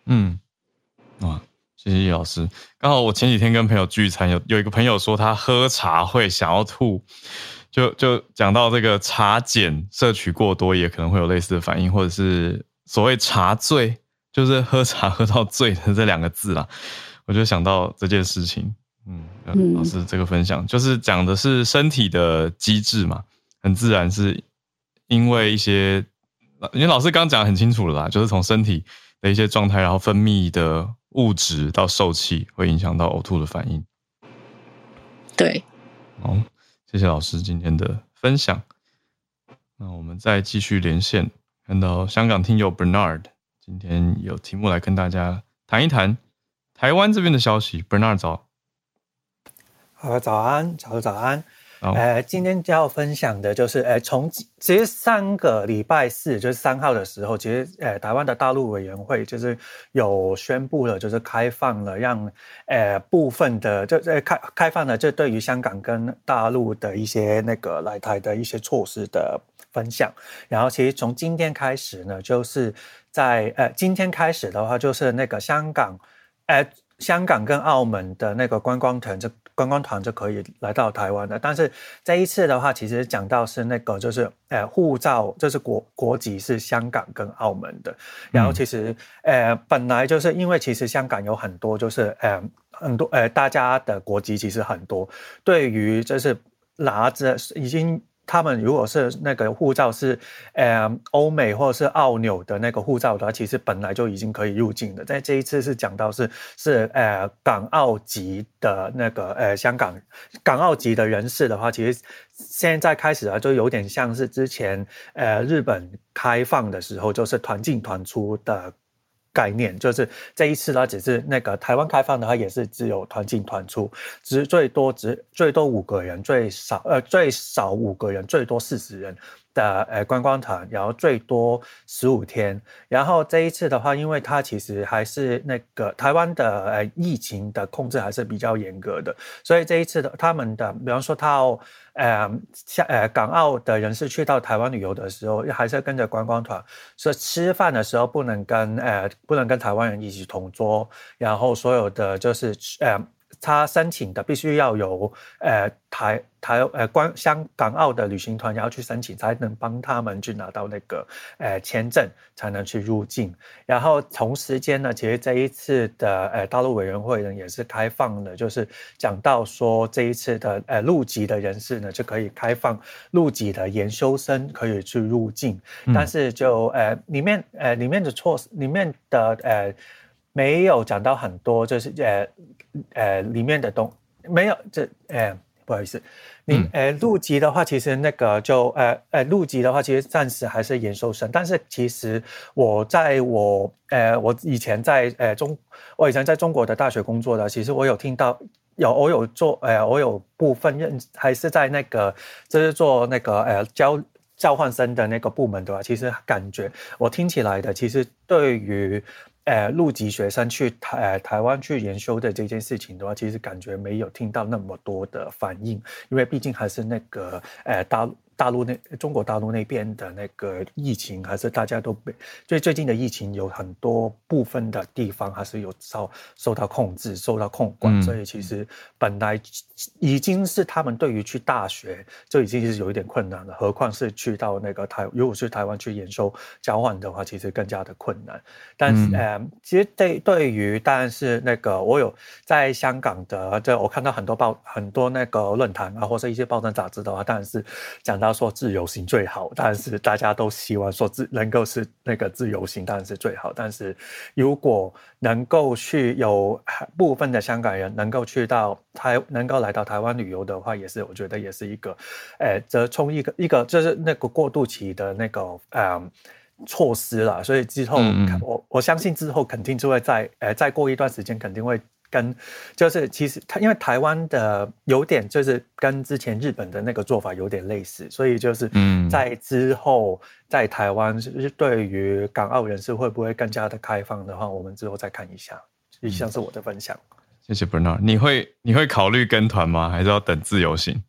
嗯，哇，谢谢叶老师。刚好我前几天跟朋友聚餐，有有一个朋友说他喝茶会想要吐，就就讲到这个茶碱摄取过多也可能会有类似的反应，或者是所谓茶醉，就是喝茶喝到醉的这两个字啦。我就想到这件事情。嗯，老师这个分享就是讲的是身体的机制嘛，很自然是因为一些。因为老师刚刚讲的很清楚了啦，就是从身体的一些状态，然后分泌的物质到受气，会影响到呕吐的反应。对，好，谢谢老师今天的分享。那我们再继续连线，看到香港听友 Bernard 今天有题目来跟大家谈一谈台湾这边的消息。Bernard 早，好，早安，早早安。呃，今天要分享的就是，呃，从其实三个礼拜四，就是三号的时候，其实，呃，台湾的大陆委员会就是有宣布了，就是开放了，让，呃，部分的，就呃开开放了，就对于香港跟大陆的一些那个来台的一些措施的分享。然后，其实从今天开始呢，就是在，呃，今天开始的话，就是那个香港，呃，香港跟澳门的那个观光团就。观光团就可以来到台湾的，但是这一次的话，其实讲到是那个就是呃护照，就是国国籍是香港跟澳门的。然后其实呃本来就是因为其实香港有很多就是呃很多呃大家的国籍其实很多，对于就是拿着已经。他们如果是那个护照是，呃，欧美或者是澳纽的那个护照的话，其实本来就已经可以入境的。在这一次是讲到是是呃港澳籍的那个呃香港港澳籍的人士的话，其实现在开始啊，就有点像是之前呃日本开放的时候，就是团进团出的。概念就是这一次呢，只是那个台湾开放的话，也是只有团进团出，只最多只最多五个人，最少呃最少五个人，最多四十人。的呃观光团，然后最多十五天，然后这一次的话，因为它其实还是那个台湾的呃疫情的控制还是比较严格的，所以这一次的他们的，比方说他呃像呃港澳的人士去到台湾旅游的时候，还是要跟着观光团，所以吃饭的时候不能跟呃不能跟台湾人一起同桌，然后所有的就是呃。他申请的必须要有呃台台呃关香港澳的旅行团要去申请，才能帮他们去拿到那个呃签证，才能去入境。然后同时间呢，其实这一次的呃大陆委员会呢也是开放的，就是讲到说这一次的呃入籍的人士呢就可以开放入籍的研修生可以去入境，但是就呃里面呃里面的措施里面的呃。没有讲到很多，就是呃呃里面的东没有这呃不好意思，你呃入籍的话，其实那个就呃呃入籍的话，其实暂时还是研究生。但是其实我在我呃我以前在呃中我以前在中国的大学工作的，其实我有听到有我有做呃我有部分认还是在那个就是做那个呃交交换生的那个部门的话，其实感觉我听起来的，其实对于。呃，入籍学生去台台湾去研修的这件事情的话，其实感觉没有听到那么多的反应，因为毕竟还是那个呃大陆。大陆那中国大陆那边的那个疫情，还是大家都被最最近的疫情有很多部分的地方还是有受受到控制、受到控管，所以其实本来已经是他们对于去大学就已经是有一点困难了，何况是去到那个台，如果是台湾去研修交换的话，其实更加的困难。但是呃，其实对对于当然是那个我有在香港的，这我看到很多报很多那个论坛啊，或者一些报章杂志的话，当然是讲。他说自由行最好，但是大家都希望说自能够是那个自由行当然是最好。但是如果能够去有部分的香港人能够去到台，能够来到台湾旅游的话，也是我觉得也是一个，呃，折冲一个一个就是那个过渡期的那个呃措施了。所以之后我我相信之后肯定就会在呃再过一段时间肯定会。跟就是其实它因为台湾的有点就是跟之前日本的那个做法有点类似，所以就是嗯在之后在台湾是对于港澳人士会不会更加的开放的话，我们之后再看一下。以上是我的分享。谢谢 Bernard，你会你会考虑跟团吗？还是要等自由行？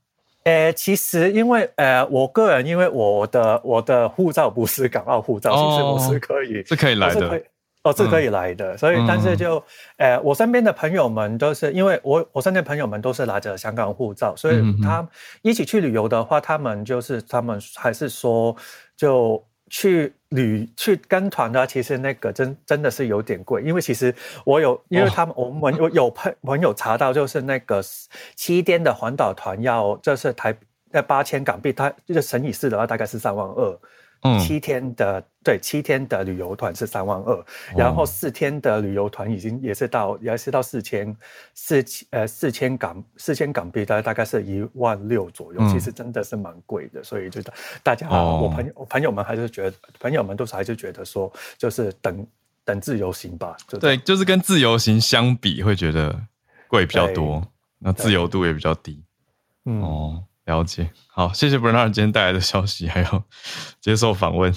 呃，其实因为呃我个人因为我的我的护照不是港澳护照，其实我是可以是可以来的。哦，是可以来的，所以但是就，呃，我身边的朋友们都是因为我我身边朋友们都是拿着香港护照，所以他一起去旅游的话，他们就是他们还是说就去旅去跟团的，其实那个真真的是有点贵，因为其实我有，因为他们我们有有朋朋友查到，就是那个七天的环岛团要就是台呃八千港币，他就是乘以四的话大概是三万二。七天的对七天的旅游团是三万二，然后四天的旅游团已经也是到也是到四千四千呃四千港四千港币，大概大概是一万六左右，其实真的是蛮贵的，所以就大家我朋友我朋友们还是觉得朋友们都是还是觉得说就是等等自由行吧，对，就是跟自由行相比会觉得贵比较多，那自由度也比较低，哦。了解，好，谢谢 Bernard 今天带来的消息，还有 接受访问。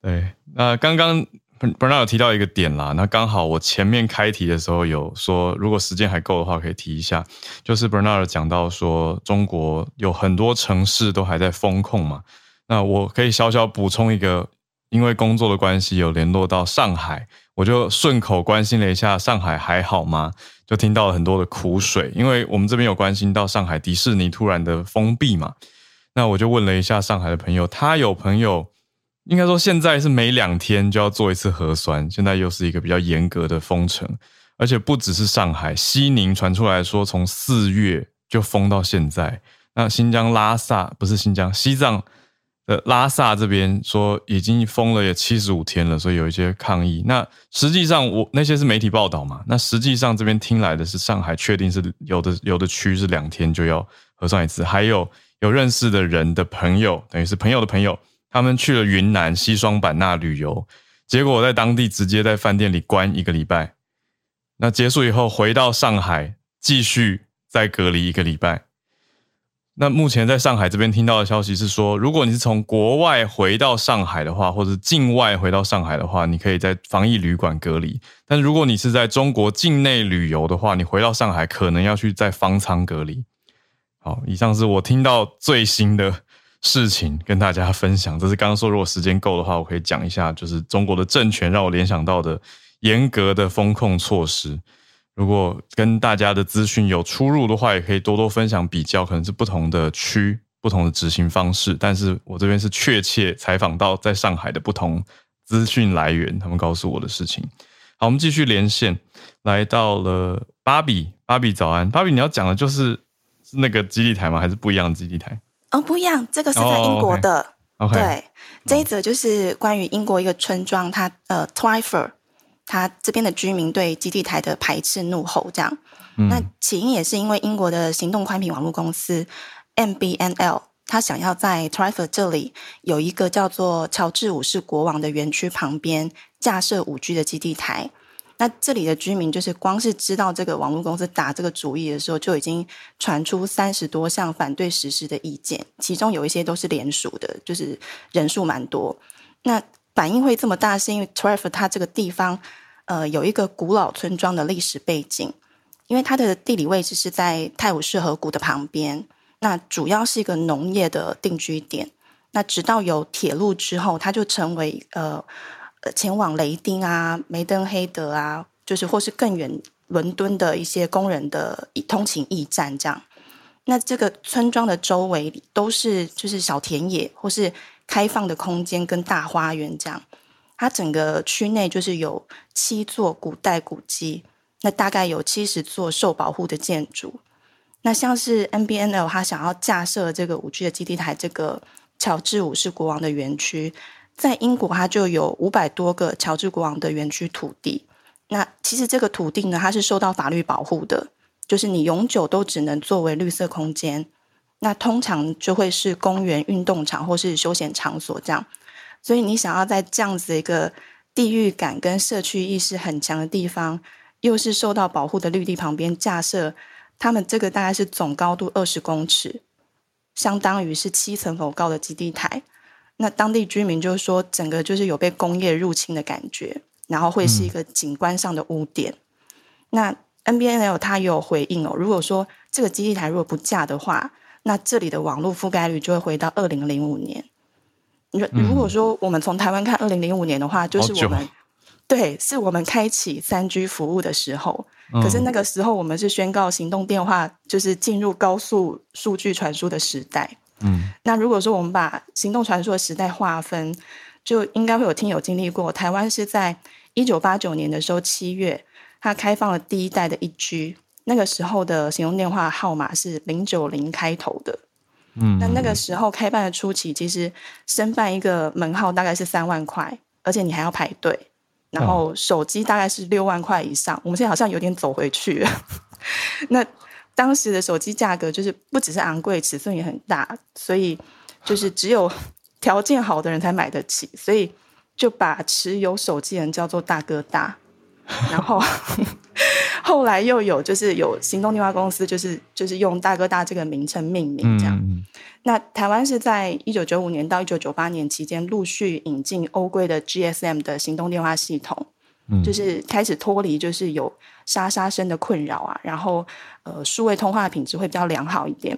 对，那刚刚 Bernard 有提到一个点啦，那刚好我前面开题的时候有说，如果时间还够的话，可以提一下，就是 Bernard 讲到说，中国有很多城市都还在封控嘛，那我可以小小补充一个，因为工作的关系有联络到上海，我就顺口关心了一下，上海还好吗？就听到了很多的苦水，因为我们这边有关心到上海迪士尼突然的封闭嘛，那我就问了一下上海的朋友，他有朋友应该说现在是每两天就要做一次核酸，现在又是一个比较严格的封城，而且不只是上海，西宁传出来说从四月就封到现在，那新疆拉萨不是新疆，西藏。呃，拉萨这边说已经封了也七十五天了，所以有一些抗议。那实际上我那些是媒体报道嘛？那实际上这边听来的是上海确定是有的，有的区是两天就要核酸一次。还有有认识的人的朋友，等于是朋友的朋友，他们去了云南西双版纳旅游，结果在当地直接在饭店里关一个礼拜。那结束以后回到上海，继续再隔离一个礼拜。那目前在上海这边听到的消息是说，如果你是从国外回到上海的话，或者境外回到上海的话，你可以在防疫旅馆隔离；但如果你是在中国境内旅游的话，你回到上海可能要去在方舱隔离。好，以上是我听到最新的事情跟大家分享。这是刚刚说，如果时间够的话，我可以讲一下，就是中国的政权让我联想到的严格的风控措施。如果跟大家的资讯有出入的话，也可以多多分享比较，可能是不同的区、不同的执行方式。但是我这边是确切采访到在上海的不同资讯来源，他们告诉我的事情。好，我们继续连线，来到了芭比，芭比早安，芭比，你要讲的就是那个基地台吗？还是不一样的基地台？哦，不一样，这个是在英国的。OK，对，这一则就是关于英国一个村庄，它呃 t w i f e r 他这边的居民对基地台的排斥怒吼，这样，那起因也是因为英国的行动宽频网络公司 MBNL，他想要在 t r i f e r 这里有一个叫做乔治五世国王的园区旁边架设五 G 的基地台。那这里的居民就是光是知道这个网络公司打这个主意的时候，就已经传出三十多项反对实施的意见，其中有一些都是联署的，就是人数蛮多。那反应会这么大，是因为 t r e f 它这个地方，呃，有一个古老村庄的历史背景，因为它的地理位置是在泰晤士河谷的旁边，那主要是一个农业的定居点。那直到有铁路之后，它就成为呃前往雷丁啊、梅登黑德啊，就是或是更远伦敦的一些工人的通勤驿站。这样，那这个村庄的周围都是就是小田野或是。开放的空间跟大花园这样，它整个区内就是有七座古代古迹，那大概有七十座受保护的建筑。那像是 NBNL 它想要架设这个五 G 的基地台，这个乔治五世国王的园区，在英国它就有五百多个乔治国王的园区土地。那其实这个土地呢，它是受到法律保护的，就是你永久都只能作为绿色空间。那通常就会是公园、运动场或是休闲场所这样，所以你想要在这样子一个地域感跟社区意识很强的地方，又是受到保护的绿地旁边架设，他们这个大概是总高度二十公尺，相当于是七层楼高的基地台。那当地居民就是说，整个就是有被工业入侵的感觉，然后会是一个景观上的污点。那 NBNL 它有回应哦，如果说这个基地台如果不架的话，那这里的网络覆盖率就会回到二零零五年。如如果说我们从台湾看二零零五年的话，就是我们 对，是我们开启三 G 服务的时候。可是那个时候我们是宣告行动电话就是进入高速数据传输的时代。嗯，那如果说我们把行动传输的时代划分，就应该会有听友经历过。台湾是在一九八九年的时候七月，它开放了第一代的一 G。那个时候的行动电话号码是零九零开头的，嗯，但那个时候开办的初期，其实申办一个门号大概是三万块，而且你还要排队，然后手机大概是六万块以上。我们现在好像有点走回去了。那当时的手机价格就是不只是昂贵，尺寸也很大，所以就是只有条件好的人才买得起，所以就把持有手机人叫做大哥大。然后后来又有就是有行动电话公司，就是就是用大哥大这个名称命名这样。那台湾是在一九九五年到一九九八年期间陆续引进欧规的 GSM 的行动电话系统，就是开始脱离就是有沙沙声的困扰啊，然后呃数位通话品质会比较良好一点，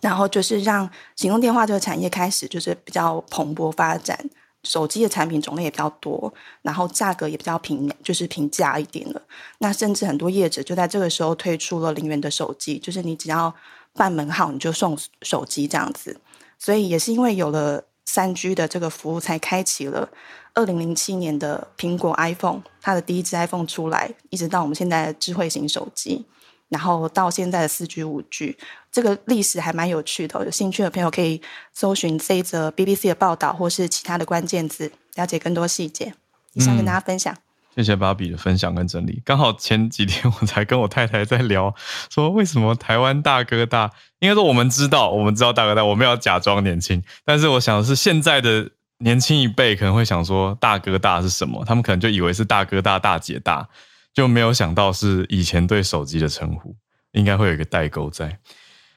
然后就是让行动电话这个产业开始就是比较蓬勃发展。手机的产品种类也比较多，然后价格也比较平，就是平价一点了。那甚至很多业者就在这个时候推出了零元的手机，就是你只要办门号，你就送手机这样子。所以也是因为有了三 G 的这个服务，才开启了二零零七年的苹果 iPhone，它的第一支 iPhone 出来，一直到我们现在的智慧型手机。然后到现在的四 G、五 G，这个历史还蛮有趣的。有兴趣的朋友可以搜寻这一则 BBC 的报道，或是其他的关键字，了解更多细节。以上跟大家分享。谢谢芭比的分享跟整理。刚好前几天我才跟我太太在聊，说为什么台湾大哥大？应该说我们知道，我们知道大哥大，我们要假装年轻。但是我想的是，现在的年轻一辈可能会想说，大哥大是什么？他们可能就以为是大哥大、大姐大。就没有想到是以前对手机的称呼，应该会有一个代沟在。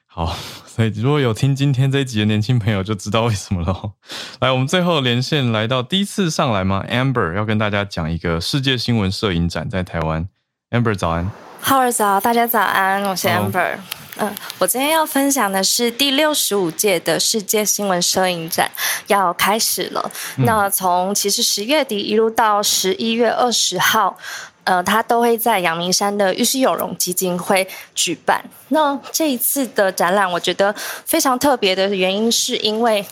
好，所以如果有听今天这一集的年轻朋友就知道为什么了。来，我们最后连线来到第一次上来吗？Amber 要跟大家讲一个世界新闻摄影展在台湾。Amber 早安，Hello 早，大家早安，我是 Amber。嗯，我今天要分享的是第六十五届的世界新闻摄影展要开始了。那从其实十月底一路到十一月二十号。呃，他都会在阳明山的玉溪有容基金会举办。那这一次的展览，我觉得非常特别的原因，是因为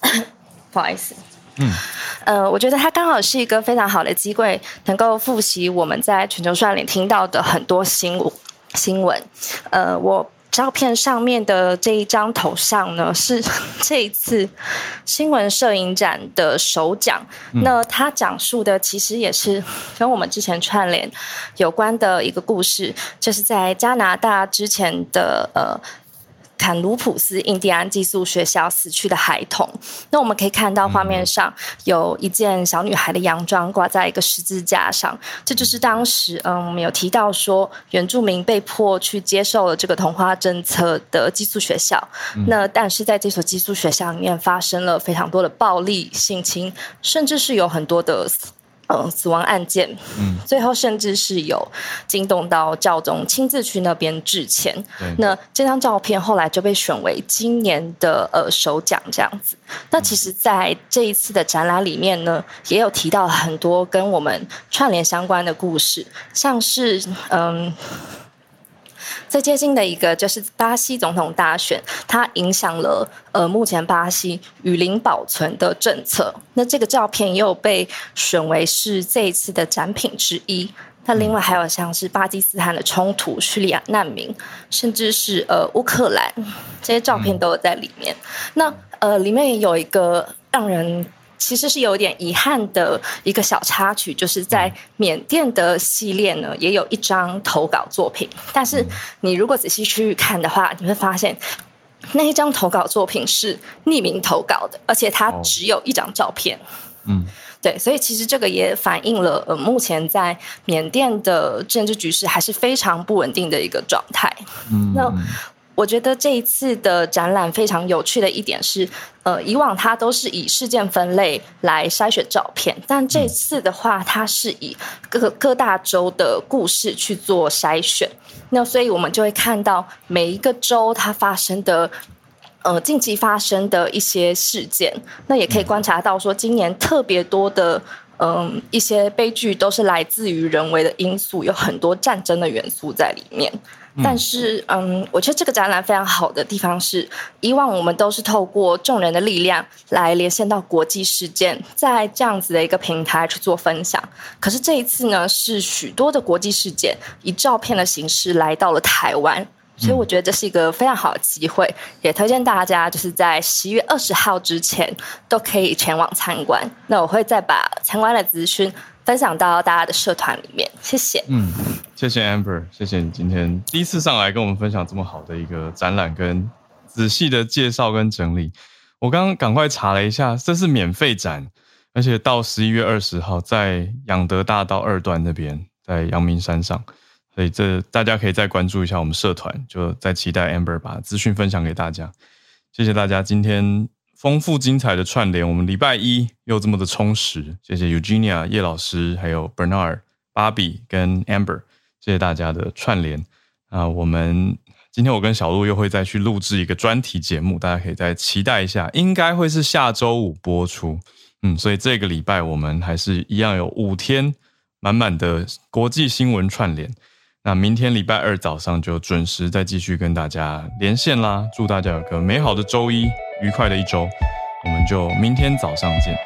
不好意思，嗯，呃，我觉得它刚好是一个非常好的机会，能够复习我们在全球串联听到的很多新新闻。呃，我。照片上面的这一张头像呢，是这一次新闻摄影展的首奖。那他讲述的其实也是 跟我们之前串联有关的一个故事，就是在加拿大之前的呃。坎卢普斯印第安寄宿学校死去的孩童，那我们可以看到画面上有一件小女孩的洋装挂在一个十字架上，这就是当时嗯我们有提到说原住民被迫去接受了这个同化政策的寄宿学校，那但是在这所寄宿学校里面发生了非常多的暴力性侵，甚至是有很多的。嗯，死亡案件，嗯，最后甚至是有惊动到教宗亲自去那边致歉。那这张照片后来就被选为今年的呃首奖这样子。那其实，在这一次的展览里面呢，也有提到很多跟我们串联相关的故事，像是嗯。最接近的一个就是巴西总统大选，它影响了呃目前巴西雨林保存的政策。那这个照片也有被选为是这一次的展品之一。那另外还有像是巴基斯坦的冲突、叙利亚难民，甚至是呃乌克兰这些照片都有在里面。那呃里面有一个让人。其实是有点遗憾的一个小插曲，就是在缅甸的系列呢，也有一张投稿作品。但是你如果仔细去看的话，你会发现那一张投稿作品是匿名投稿的，而且它只有一张照片。嗯，对，所以其实这个也反映了呃，目前在缅甸的政治局势还是非常不稳定的一个状态。嗯，那。我觉得这一次的展览非常有趣的一点是，呃，以往它都是以事件分类来筛选照片，但这次的话，它是以各各大洲的故事去做筛选。那所以我们就会看到每一个州它发生的，呃，近期发生的一些事件。那也可以观察到说，今年特别多的，嗯，一些悲剧都是来自于人为的因素，有很多战争的元素在里面。但是，嗯，我觉得这个展览非常好的地方是，以往我们都是透过众人的力量来连线到国际事件，在这样子的一个平台去做分享。可是这一次呢，是许多的国际事件以照片的形式来到了台湾。所以我觉得这是一个非常好的机会，也推荐大家就是在十一月二十号之前都可以前往参观。那我会再把参观的资讯分享到大家的社团里面，谢谢。嗯，谢谢 Amber，谢谢你今天第一次上来跟我们分享这么好的一个展览跟仔细的介绍跟整理。我刚刚赶快查了一下，这是免费展，而且到十一月二十号在养德大道二段那边，在阳明山上。所以这大家可以再关注一下我们社团，就在期待 Amber 把资讯分享给大家。谢谢大家今天丰富精彩的串联，我们礼拜一又这么的充实。谢谢 Eugenia 叶老师，还有 Bernard、芭比跟 Amber，谢谢大家的串联。啊，我们今天我跟小鹿又会再去录制一个专题节目，大家可以再期待一下，应该会是下周五播出。嗯，所以这个礼拜我们还是一样有五天满满的国际新闻串联。那明天礼拜二早上就准时再继续跟大家连线啦！祝大家有个美好的周一，愉快的一周，我们就明天早上见。